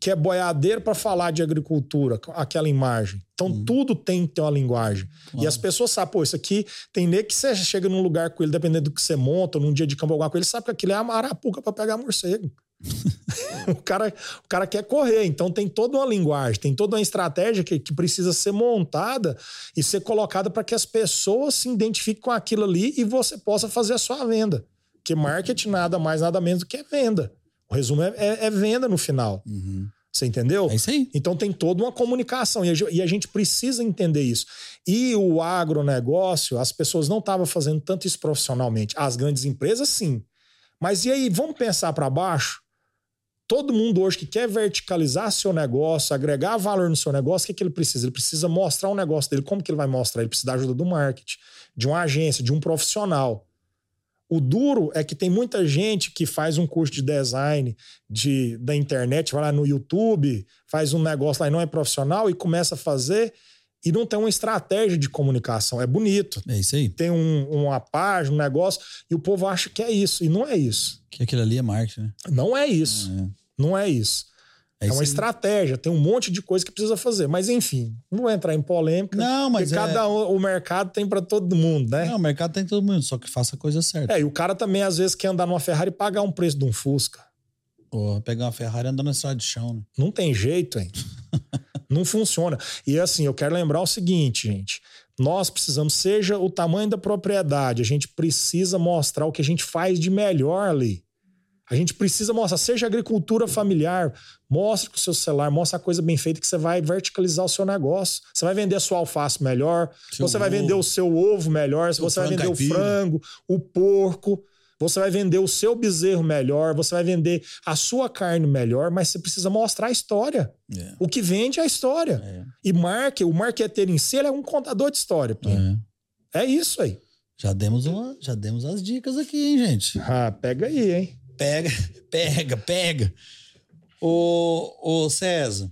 que é boiadeiro para falar de agricultura, aquela imagem? Então Hum. tudo tem que ter uma linguagem. E Claro. as pessoas sabem, pô, isso aqui tem nem que você chega num lugar com ele, dependendo do que você monta, num dia de campo, alguma coisa, ele sabe que aquilo é uma arapuca para pegar morcego. o, cara, o cara quer correr, então tem toda uma linguagem, tem toda uma estratégia que, que precisa ser montada e ser colocada para que as pessoas se identifiquem com aquilo ali e você possa fazer a sua venda. Porque marketing nada mais, nada menos do que é venda. O resumo é, é- é venda no final. Uhum. Você entendeu? É isso aí. Então tem toda uma comunicação e a ge- a gente precisa entender isso. E o agronegócio, as pessoas não estavam fazendo tanto isso profissionalmente. As grandes empresas, sim. Mas e aí, vamos pensar para baixo? Todo mundo hoje que quer verticalizar seu negócio, agregar valor no seu negócio, o que, que ele precisa? Ele precisa mostrar o negócio dele. Como que ele vai mostrar? Ele precisa da ajuda do marketing, de uma agência, de um profissional. O duro é que tem muita gente que faz um curso de design de, da internet, vai lá no YouTube, faz um negócio lá e não é profissional e começa a fazer e não tem uma estratégia de comunicação. É bonito. É isso aí. Tem um- uma página, um negócio, e o povo acha que é isso. E não é isso. Que aquilo ali é marketing, né? Não é isso. É. Não é isso. É, isso uma estratégia, tem um monte de coisa que precisa fazer. Mas enfim, não vou entrar em polêmica. Não, mas porque é- cada um, o mercado tem para todo mundo, né? Não, o mercado tem todo mundo, só que faça a coisa certa. É, e o cara também às vezes quer andar numa Ferrari e pagar um preço de um Fusca. Pô, pegar uma Ferrari andando na estrada de chão, né? Não tem jeito, hein? não funciona. E assim, eu quero lembrar o seguinte, gente. Nós precisamos, seja o tamanho da propriedade, a gente precisa mostrar o que a gente faz de melhor ali. A gente precisa mostrar, seja agricultura familiar, mostre com o seu celular, mostra a coisa bem feita que você vai verticalizar o seu negócio. Você vai vender a sua alface melhor, Seu você vai ovo. vender o seu ovo melhor, Seu você vai vender o caipira. frango, o porco, você vai vender o seu bezerro melhor, você vai vender a sua carne melhor, mas você precisa mostrar a história. É. O que vende é a história. É. E marque, o marqueteiro em si é um contador de história. É. É isso aí. Já demos uma, já demos as dicas aqui, hein, gente? Ah, pega aí, hein? Pega, pega, pega. Ô, ô César.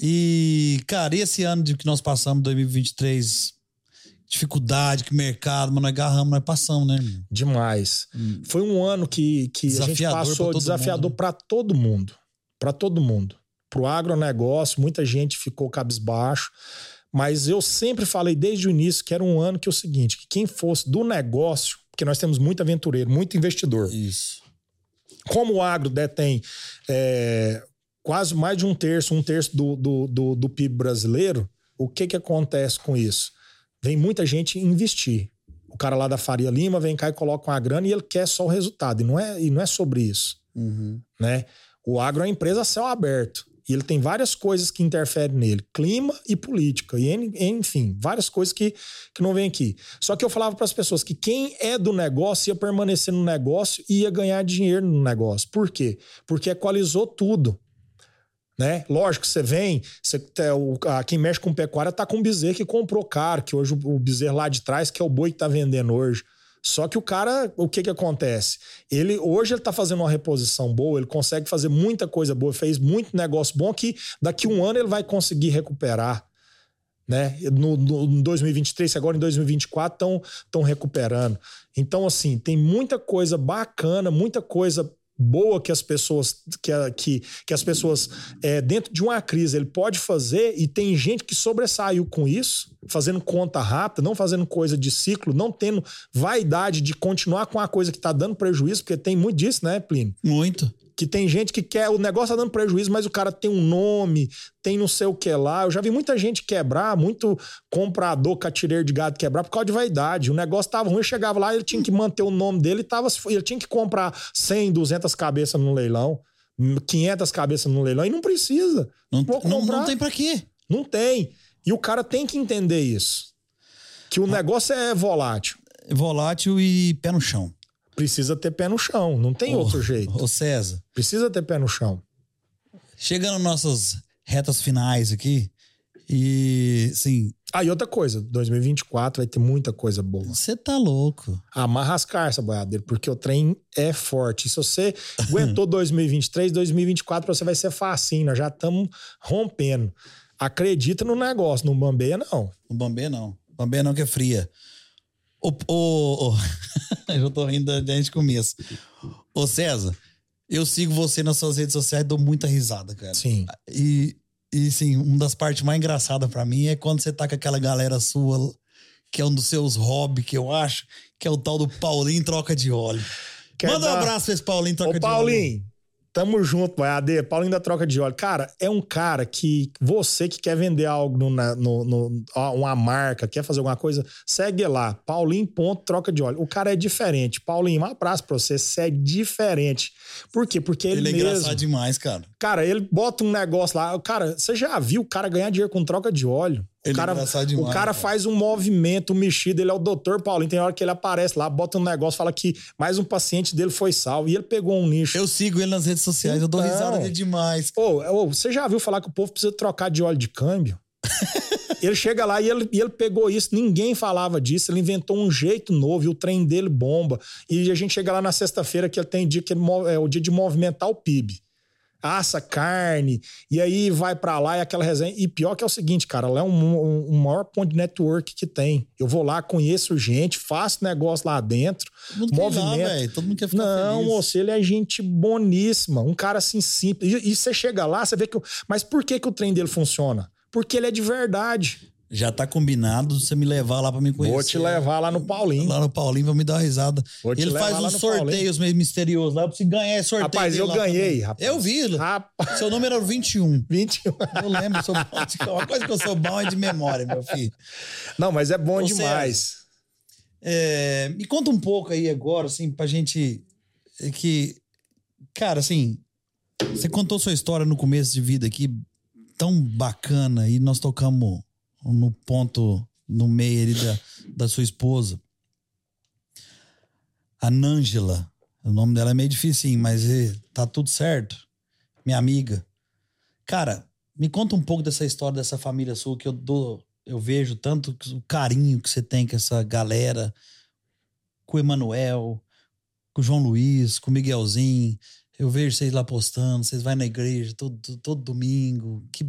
E, cara, e esse ano de que nós passamos, 2023, dificuldade, que mercado, mas nós agarramos, nós passamos, né, irmão? Demais. Hum. Foi um ano que, que a gente passou desafiador né? para todo mundo. Para todo mundo. Pro agronegócio, muita gente ficou cabisbaixo. Mas eu sempre falei desde o início que era um ano que é o seguinte: que quem fosse do negócio, porque nós temos muito aventureiro, muito investidor. Isso. Como o agro detém é, quase mais de um terço, um terço do, do, do, do PIB brasileiro, o que, que acontece com isso? Vem muita gente investir. O cara lá da Faria Lima vem cá e coloca uma grana e ele quer só o resultado. E não é, e não é sobre isso. Uhum. Né? O agro é uma empresa a céu aberto. E ele tem várias coisas que interferem nele: clima e política. E, enfim, várias coisas que, que não vem aqui. Só que eu falava para as pessoas que quem é do negócio ia permanecer no negócio e ia ganhar dinheiro no negócio. Por quê? Porque equalizou tudo. Né? Lógico, você vem, você, o, a, quem mexe com pecuária tá com o bezerro que comprou caro, que hoje o, o bezerro lá de trás, que é o boi que tá vendendo hoje. Só que o cara, o que que acontece? Ele hoje ele tá fazendo uma reposição boa, ele consegue fazer muita coisa boa, fez muito negócio bom que daqui um ano ele vai conseguir recuperar. Né? No, no 2023, agora em 2024 estão recuperando. Então, assim, tem muita coisa bacana, muita coisa boa que as pessoas que, que, que as pessoas é, dentro de uma crise ele pode fazer e tem gente que sobressaiu com isso fazendo conta rápida não fazendo coisa de ciclo não tendo vaidade de continuar com a coisa que está dando prejuízo porque tem muito disso né Plínio? Muito que tem gente que quer, o negócio tá dando prejuízo, mas o cara tem um nome, tem não sei o que lá. Eu já vi muita gente quebrar, muito comprador catireiro de gado quebrar por causa de vaidade. O negócio tava ruim, chegava lá, ele tinha que manter o nome dele, tava, ele tinha que comprar 100, 200 cabeças no leilão, 500 cabeças no leilão, e não precisa. Não, não, não tem para quê? Não tem. E o cara tem que entender isso. Que o ah. negócio é volátil. Volátil e pé no chão precisa ter pé no chão. Não tem outro jeito. Ô César. Precisa ter pé no chão. Chegando nossas retas finais aqui. E, sim. Ah, e outra coisa, 2024 vai ter muita coisa boa. Você tá louco. Amarra as carças, boiadeiro, porque o trem é forte. Se você aguentou 2023, 2024 você vai ser facinho. Nós já estamos rompendo. Acredita no negócio, não bambeia não. Não bambeia não. Bambeia não que é fria. O, o, o... eu tô rindo desde o começo. Ô César, eu sigo você nas suas redes sociais e dou muita risada, cara. Sim. E, e sim, uma das partes mais engraçadas para mim é quando você tá com aquela galera sua, que é um dos seus hobbies, que eu acho, que é o tal do Paulinho Troca de Óleo. Quer Manda dar... um abraço pra esse Paulinho Troca Ô, de Paulinho, Óleo. Paulinho, Tamo junto, vai. AD, Paulinho da Troca de Óleo. Cara, é um cara que você que quer vender algo no, no, no, uma marca, quer fazer alguma coisa, segue lá. Paulinho ponto troca de óleo. O cara é diferente. Paulinho, um abraço pra você. Você é diferente. Por quê? Porque ele, ele é mesmo... engraçado demais, cara. Cara, ele bota um negócio lá. Cara, você já viu o cara ganhar dinheiro com troca de óleo? O cara, é demais, o cara faz um movimento mexido, ele é o doutor Paulinho. Tem hora que ele aparece lá, bota um negócio, fala que mais um paciente dele foi salvo. E ele pegou um nicho. Eu sigo ele nas redes sociais, então, eu dou risada dele demais. Ô, ô, você já viu falar que o povo precisa trocar de óleo de câmbio? ele chega lá e ele, e ele pegou isso, ninguém falava disso, ele inventou um jeito novo e o trem dele bomba. E a gente chega lá na sexta-feira que ele tem dia que é o dia de movimentar o PIB assa carne, e aí vai para lá e aquela resenha. E pior que é o seguinte, cara, lá é um, um, um, maior ponto de network que tem. Eu vou lá, conheço gente, faço negócio lá dentro, Todo mundo movimento. Quer Todo mundo quer ficar Não, feliz. moço, ele é gente boníssima, um cara assim simples. E, e você chega lá, você vê que. Mas por que, que o trem dele funciona? Porque ele é de verdade. Já tá combinado você me levar lá pra me conhecer. Vou te levar lá no Paulinho. Lá no Paulinho pra me dar uma risada. Vou Ele faz uns sorteios meio misteriosos lá. Eu preciso ganhar esse sorteio. Rapaz, eu ganhei, também. rapaz. Eu vi. Rapaz. Seu número era 21. 21. Eu lembro. Sou bom. Uma coisa que eu sou bom é de memória, meu filho. Não, mas é bom demais. É, me conta um pouco aí agora, assim, pra gente. Que. Cara, assim. Você contou sua história no começo de vida aqui, tão bacana, e nós tocamos no ponto, no meio ali da, da sua esposa. A Nângela. O nome dela é meio difícil, mas é, tá tudo certo. Minha amiga. Cara, me conta um pouco dessa história dessa família sua que eu dou, eu vejo tanto o carinho que você tem com essa galera, com o Emanuel, com o João Luiz, com o Miguelzinho. Eu vejo vocês lá postando, vocês vão na igreja todo, todo domingo. Que,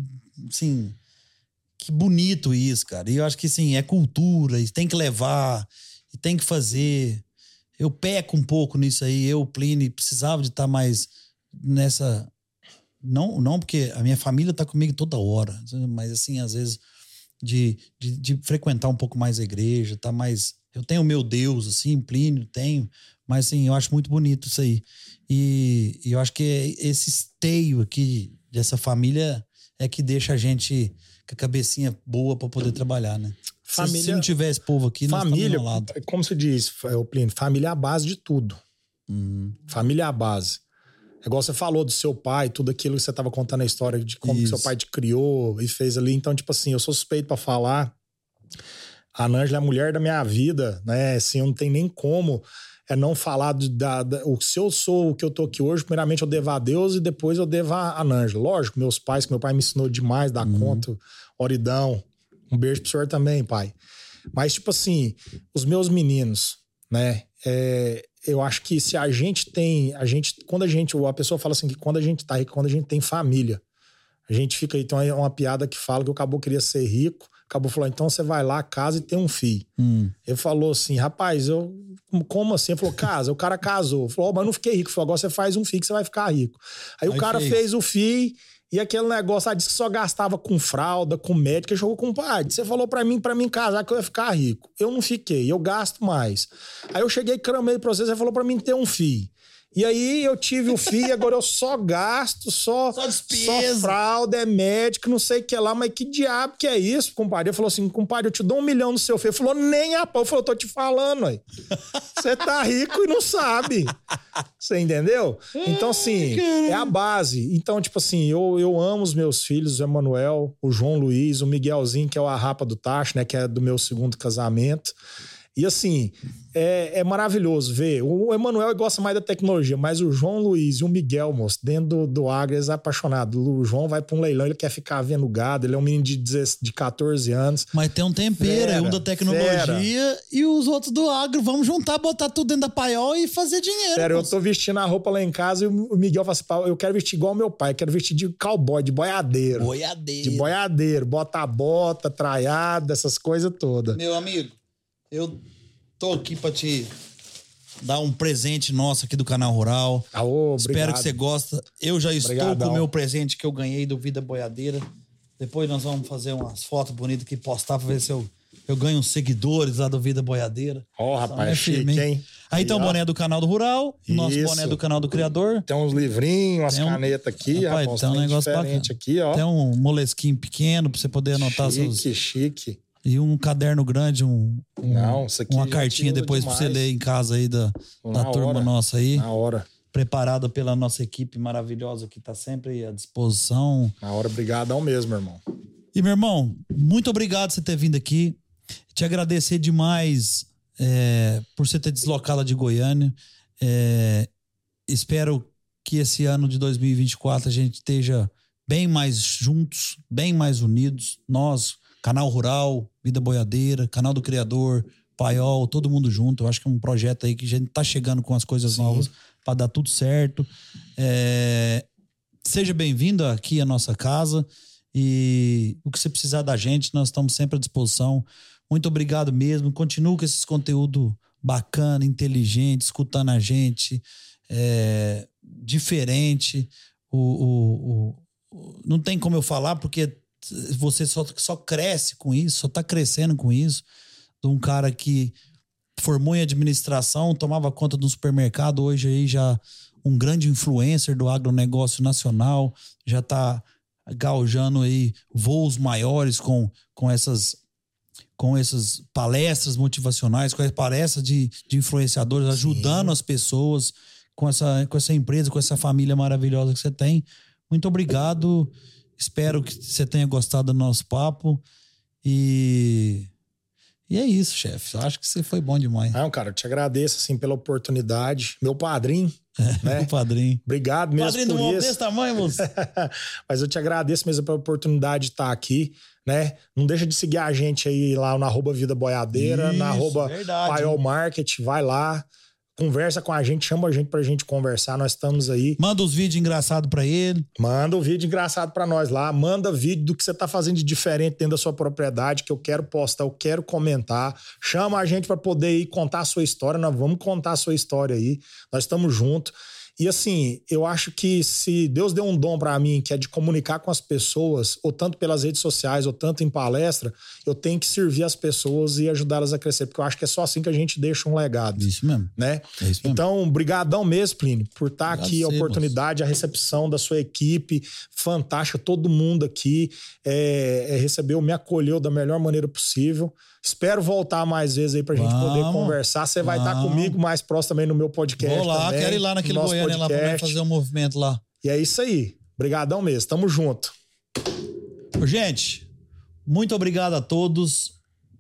sim, que bonito isso, cara. E eu acho que sim, é cultura, e tem que levar, e tem que fazer. Eu peco um pouco nisso aí. Eu, Plínio, precisava de estar tá mais nessa. Não, não porque a minha família tá comigo toda hora, mas assim, às vezes, de, de, de frequentar um pouco mais a igreja, tá mais. Eu tenho o meu Deus, assim, Plínio, tenho, mas assim, eu acho muito bonito isso aí. E, e eu acho que esse esteio aqui dessa família é que deixa a gente com a cabecinha boa para poder trabalhar, né? Família, se, se, não tivesse povo aqui, família, nós lado. como você diz, Plínio, família é a base de tudo. Uhum. Família é a base. igual você falou do seu pai, tudo aquilo que você tava contando a história de como que seu pai te criou e fez ali. Então, tipo assim, eu sou suspeito pra falar. A Nângela é a mulher da minha vida, né? Assim, eu não tem nem como é não falar de- da, da- o se eu sou o que eu tô aqui hoje, primeiramente eu devo a Deus e depois eu devo a, a Nângela. Lógico, meus pais, que meu pai me ensinou demais, dar conta, Oridão. Um beijo pro senhor também, pai. Mas, tipo assim, os meus meninos, né? é, eu acho que se a gente tem. A gente, quando a gente. A pessoa fala assim que quando a gente tá rico, quando a gente tem família, a gente fica. Então é uma piada que fala que o Cabo queria ser rico. Acabou falando, então você vai lá, casa e tem um filho. Hum. Ele falou assim, rapaz, eu. Como assim? Ele falou, casa. O cara casou. Falou, oh, mas não fiquei rico. Falou, agora você faz um filho que você vai ficar rico. Aí, o Aí cara fez. fez. o filho e aquele negócio, ah, disse que só gastava com fralda, com médico, ele jogou com pai. Você falou pra mim, para mim casar, que eu ia ficar rico. Eu não fiquei, eu gasto mais. Aí eu cheguei, cramei pra você, você falou pra mim ter um filho. E aí eu tive o filho, agora eu só gasto, só, Só despesa. só fralda, é médico, não sei o que lá, mas que diabo que é isso, compadre? Ele falou assim, compadre, eu te dou um milhão no seu filho. Ele falou, nem a pau. Eu falei, eu tô te falando, aí. Você tá rico e não sabe. Você entendeu? Então, assim, é a base. Então, tipo assim, eu, eu amo os meus filhos, o Emanuel, o João Luiz, o Miguelzinho, que é o Arrapa do Tacho, né? Que é do meu segundo casamento. E assim, é, é maravilhoso ver. O Emanuel gosta mais da tecnologia, mas o João Luiz e o Miguel, moço, dentro do, do Agro, eles são apaixonados. O João vai pra um leilão, ele quer ficar vendo gado, ele é um menino de, 10 de 14 anos. Mas tem um tempero, Fera, um da tecnologia e os outros do agro. Vamos juntar, botar tudo dentro da paiol e fazer dinheiro. Sério, eu tô vestindo a roupa lá em casa e o Miguel fala assim: "Pá, eu quero vestir igual meu pai, quero vestir de cowboy, de boiadeiro. Boiadeiro. De boiadeiro, bota a bota, traiada, essas coisas todas. Meu amigo, eu tô aqui pra te dar um presente nosso aqui do canal Rural. Ah, ô, Espero que você gosta. Eu já estou Obrigadão. com o meu presente que eu ganhei do Vida Boiadeira. Depois nós vamos fazer umas fotos bonitas que postar pra ver se eu, eu ganho uns seguidores lá do Vida Boiadeira. Ó, Então, rapaz, é chique, firme, hein? Aí tem o ó. boné do canal do Rural, o nosso boné do canal do Criador. Tem uns livrinhos, umas um- canetas aqui, Rapaz, rapaz, tem um negócio diferente bacana. aqui, ó. Tem um molesquinho pequeno pra você poder anotar seus. chique, chique. E um caderno grande, um, um- Não, uma gente cartinha depois pra você ler em casa aí da, da turma hora. nossa aí. Na hora, Preparada pela nossa equipe maravilhosa que tá sempre à disposição. na hora, brigadão mesmo, irmão. E, meu irmão, muito obrigado por você ter vindo aqui. Te agradecer demais é, por você ter deslocado de Goiânia. É, espero que esse ano de 2024 a gente esteja bem mais juntos, bem mais unidos. Nós, Canal Rural, Vida Boiadeira, Canal do Criador, Paiol, todo mundo junto. Eu acho que é um projeto aí que a gente tá chegando com as coisas Sim. novas para dar tudo certo. É, seja bem-vindo aqui à nossa casa e o que você precisar da gente, nós estamos sempre à disposição. Muito obrigado mesmo. Continue com esses conteúdo bacana, inteligente, escutando a gente, é, diferente. O- o- o- não tem como eu falar, porque você só, só cresce com isso, só está crescendo com isso. De um cara que formou em administração, tomava conta de um supermercado, hoje aí já um grande influencer do agronegócio nacional, já está gaujando aí voos maiores com, com essas com essas palestras motivacionais, com as palestras de, de influenciadores, ajudando as pessoas com essa, com essa empresa, com essa família maravilhosa que você tem. Muito obrigado. Espero que você tenha gostado do nosso papo. E, e é isso, chefe. Acho que você foi bom demais. Não, cara, eu te agradeço, assim, pela oportunidade. Meu padrinho, né? O padrinho. Obrigado mesmo Padrinho do por homem isso. desse tamanho, moço. Mas eu te agradeço mesmo pela oportunidade de estar aqui, né? Não deixa de seguir a gente aí lá na arroba Vida Boiadeira, na Isso, arroba verdade. Paiol Market, vai lá, conversa com a gente, chama a gente pra gente conversar, nós estamos aí. Manda os vídeos engraçados pra ele. Manda um vídeo engraçado pra nós lá, manda vídeo do que você tá fazendo de diferente dentro da sua propriedade, que eu quero postar, eu quero comentar. Chama a gente pra poder ir contar a sua história, nós vamos contar a sua história aí. Nós estamos juntos. E assim, eu acho que se Deus deu um dom pra mim, que é de comunicar com as pessoas, ou tanto pelas redes sociais, ou tanto em palestra, eu tenho que servir as pessoas e ajudá-las a crescer, porque eu acho que é só assim que a gente deixa um legado, Isso mesmo. né? É isso mesmo. Então, brigadão mesmo, Plínio, por estar Obrigado aqui, a oportunidade, a recepção da sua equipe, fantástica, todo mundo aqui é, é, recebeu, me acolheu da melhor maneira possível. Espero voltar mais vezes aí pra gente poder Vamos, conversar. Você vai estar vamos. comigo mais próximo também no meu podcast Vou lá, também, quero ir lá naquele no Goiânia podcast. lá pra fazer um movimento lá. E é isso aí. Obrigadão mesmo. Tamo junto. Gente, muito obrigado a todos.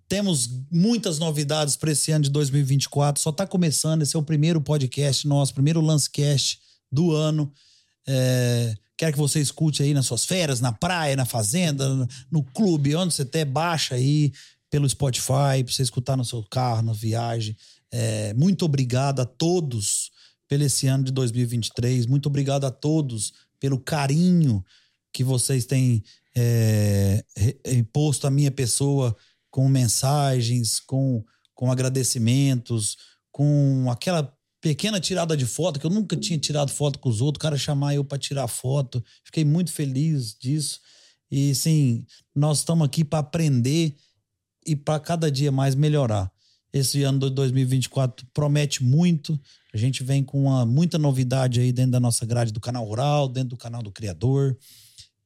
Temos muitas novidades para esse ano de 2024. Só está começando. Esse é o primeiro podcast nosso, primeiro Lancecast do ano. É, quero que você escute aí nas suas férias, na praia, na fazenda, no clube, onde você até baixa aí pelo Spotify, para você escutar no seu carro, na viagem. É, muito obrigado a todos pelo esse ano de 2023. Muito obrigado a todos pelo carinho que vocês têm é, imposto à minha pessoa com mensagens, com, com agradecimentos, com aquela pequena tirada de foto, que eu nunca tinha tirado foto com os outros, o cara chamar eu para tirar foto. Fiquei muito feliz disso. E sim, nós estamos aqui para aprender e para cada dia mais melhorar. Esse ano de 2024 promete muito. A gente vem com uma, muita novidade aí dentro da nossa grade do canal Rural, dentro do canal do Criador,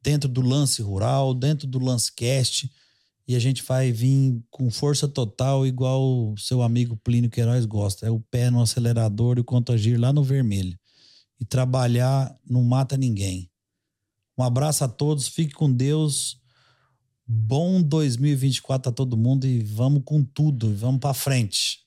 dentro do Lance Rural, dentro do Lancecast. E a gente vai vir com força total, igual o seu amigo Plínio Queiroz gosta. É o pé no acelerador e o contagir lá no vermelho. E trabalhar não mata ninguém. Um abraço a todos, fique com Deus. Bom 2024 a todo mundo e vamos com tudo, vamos para frente.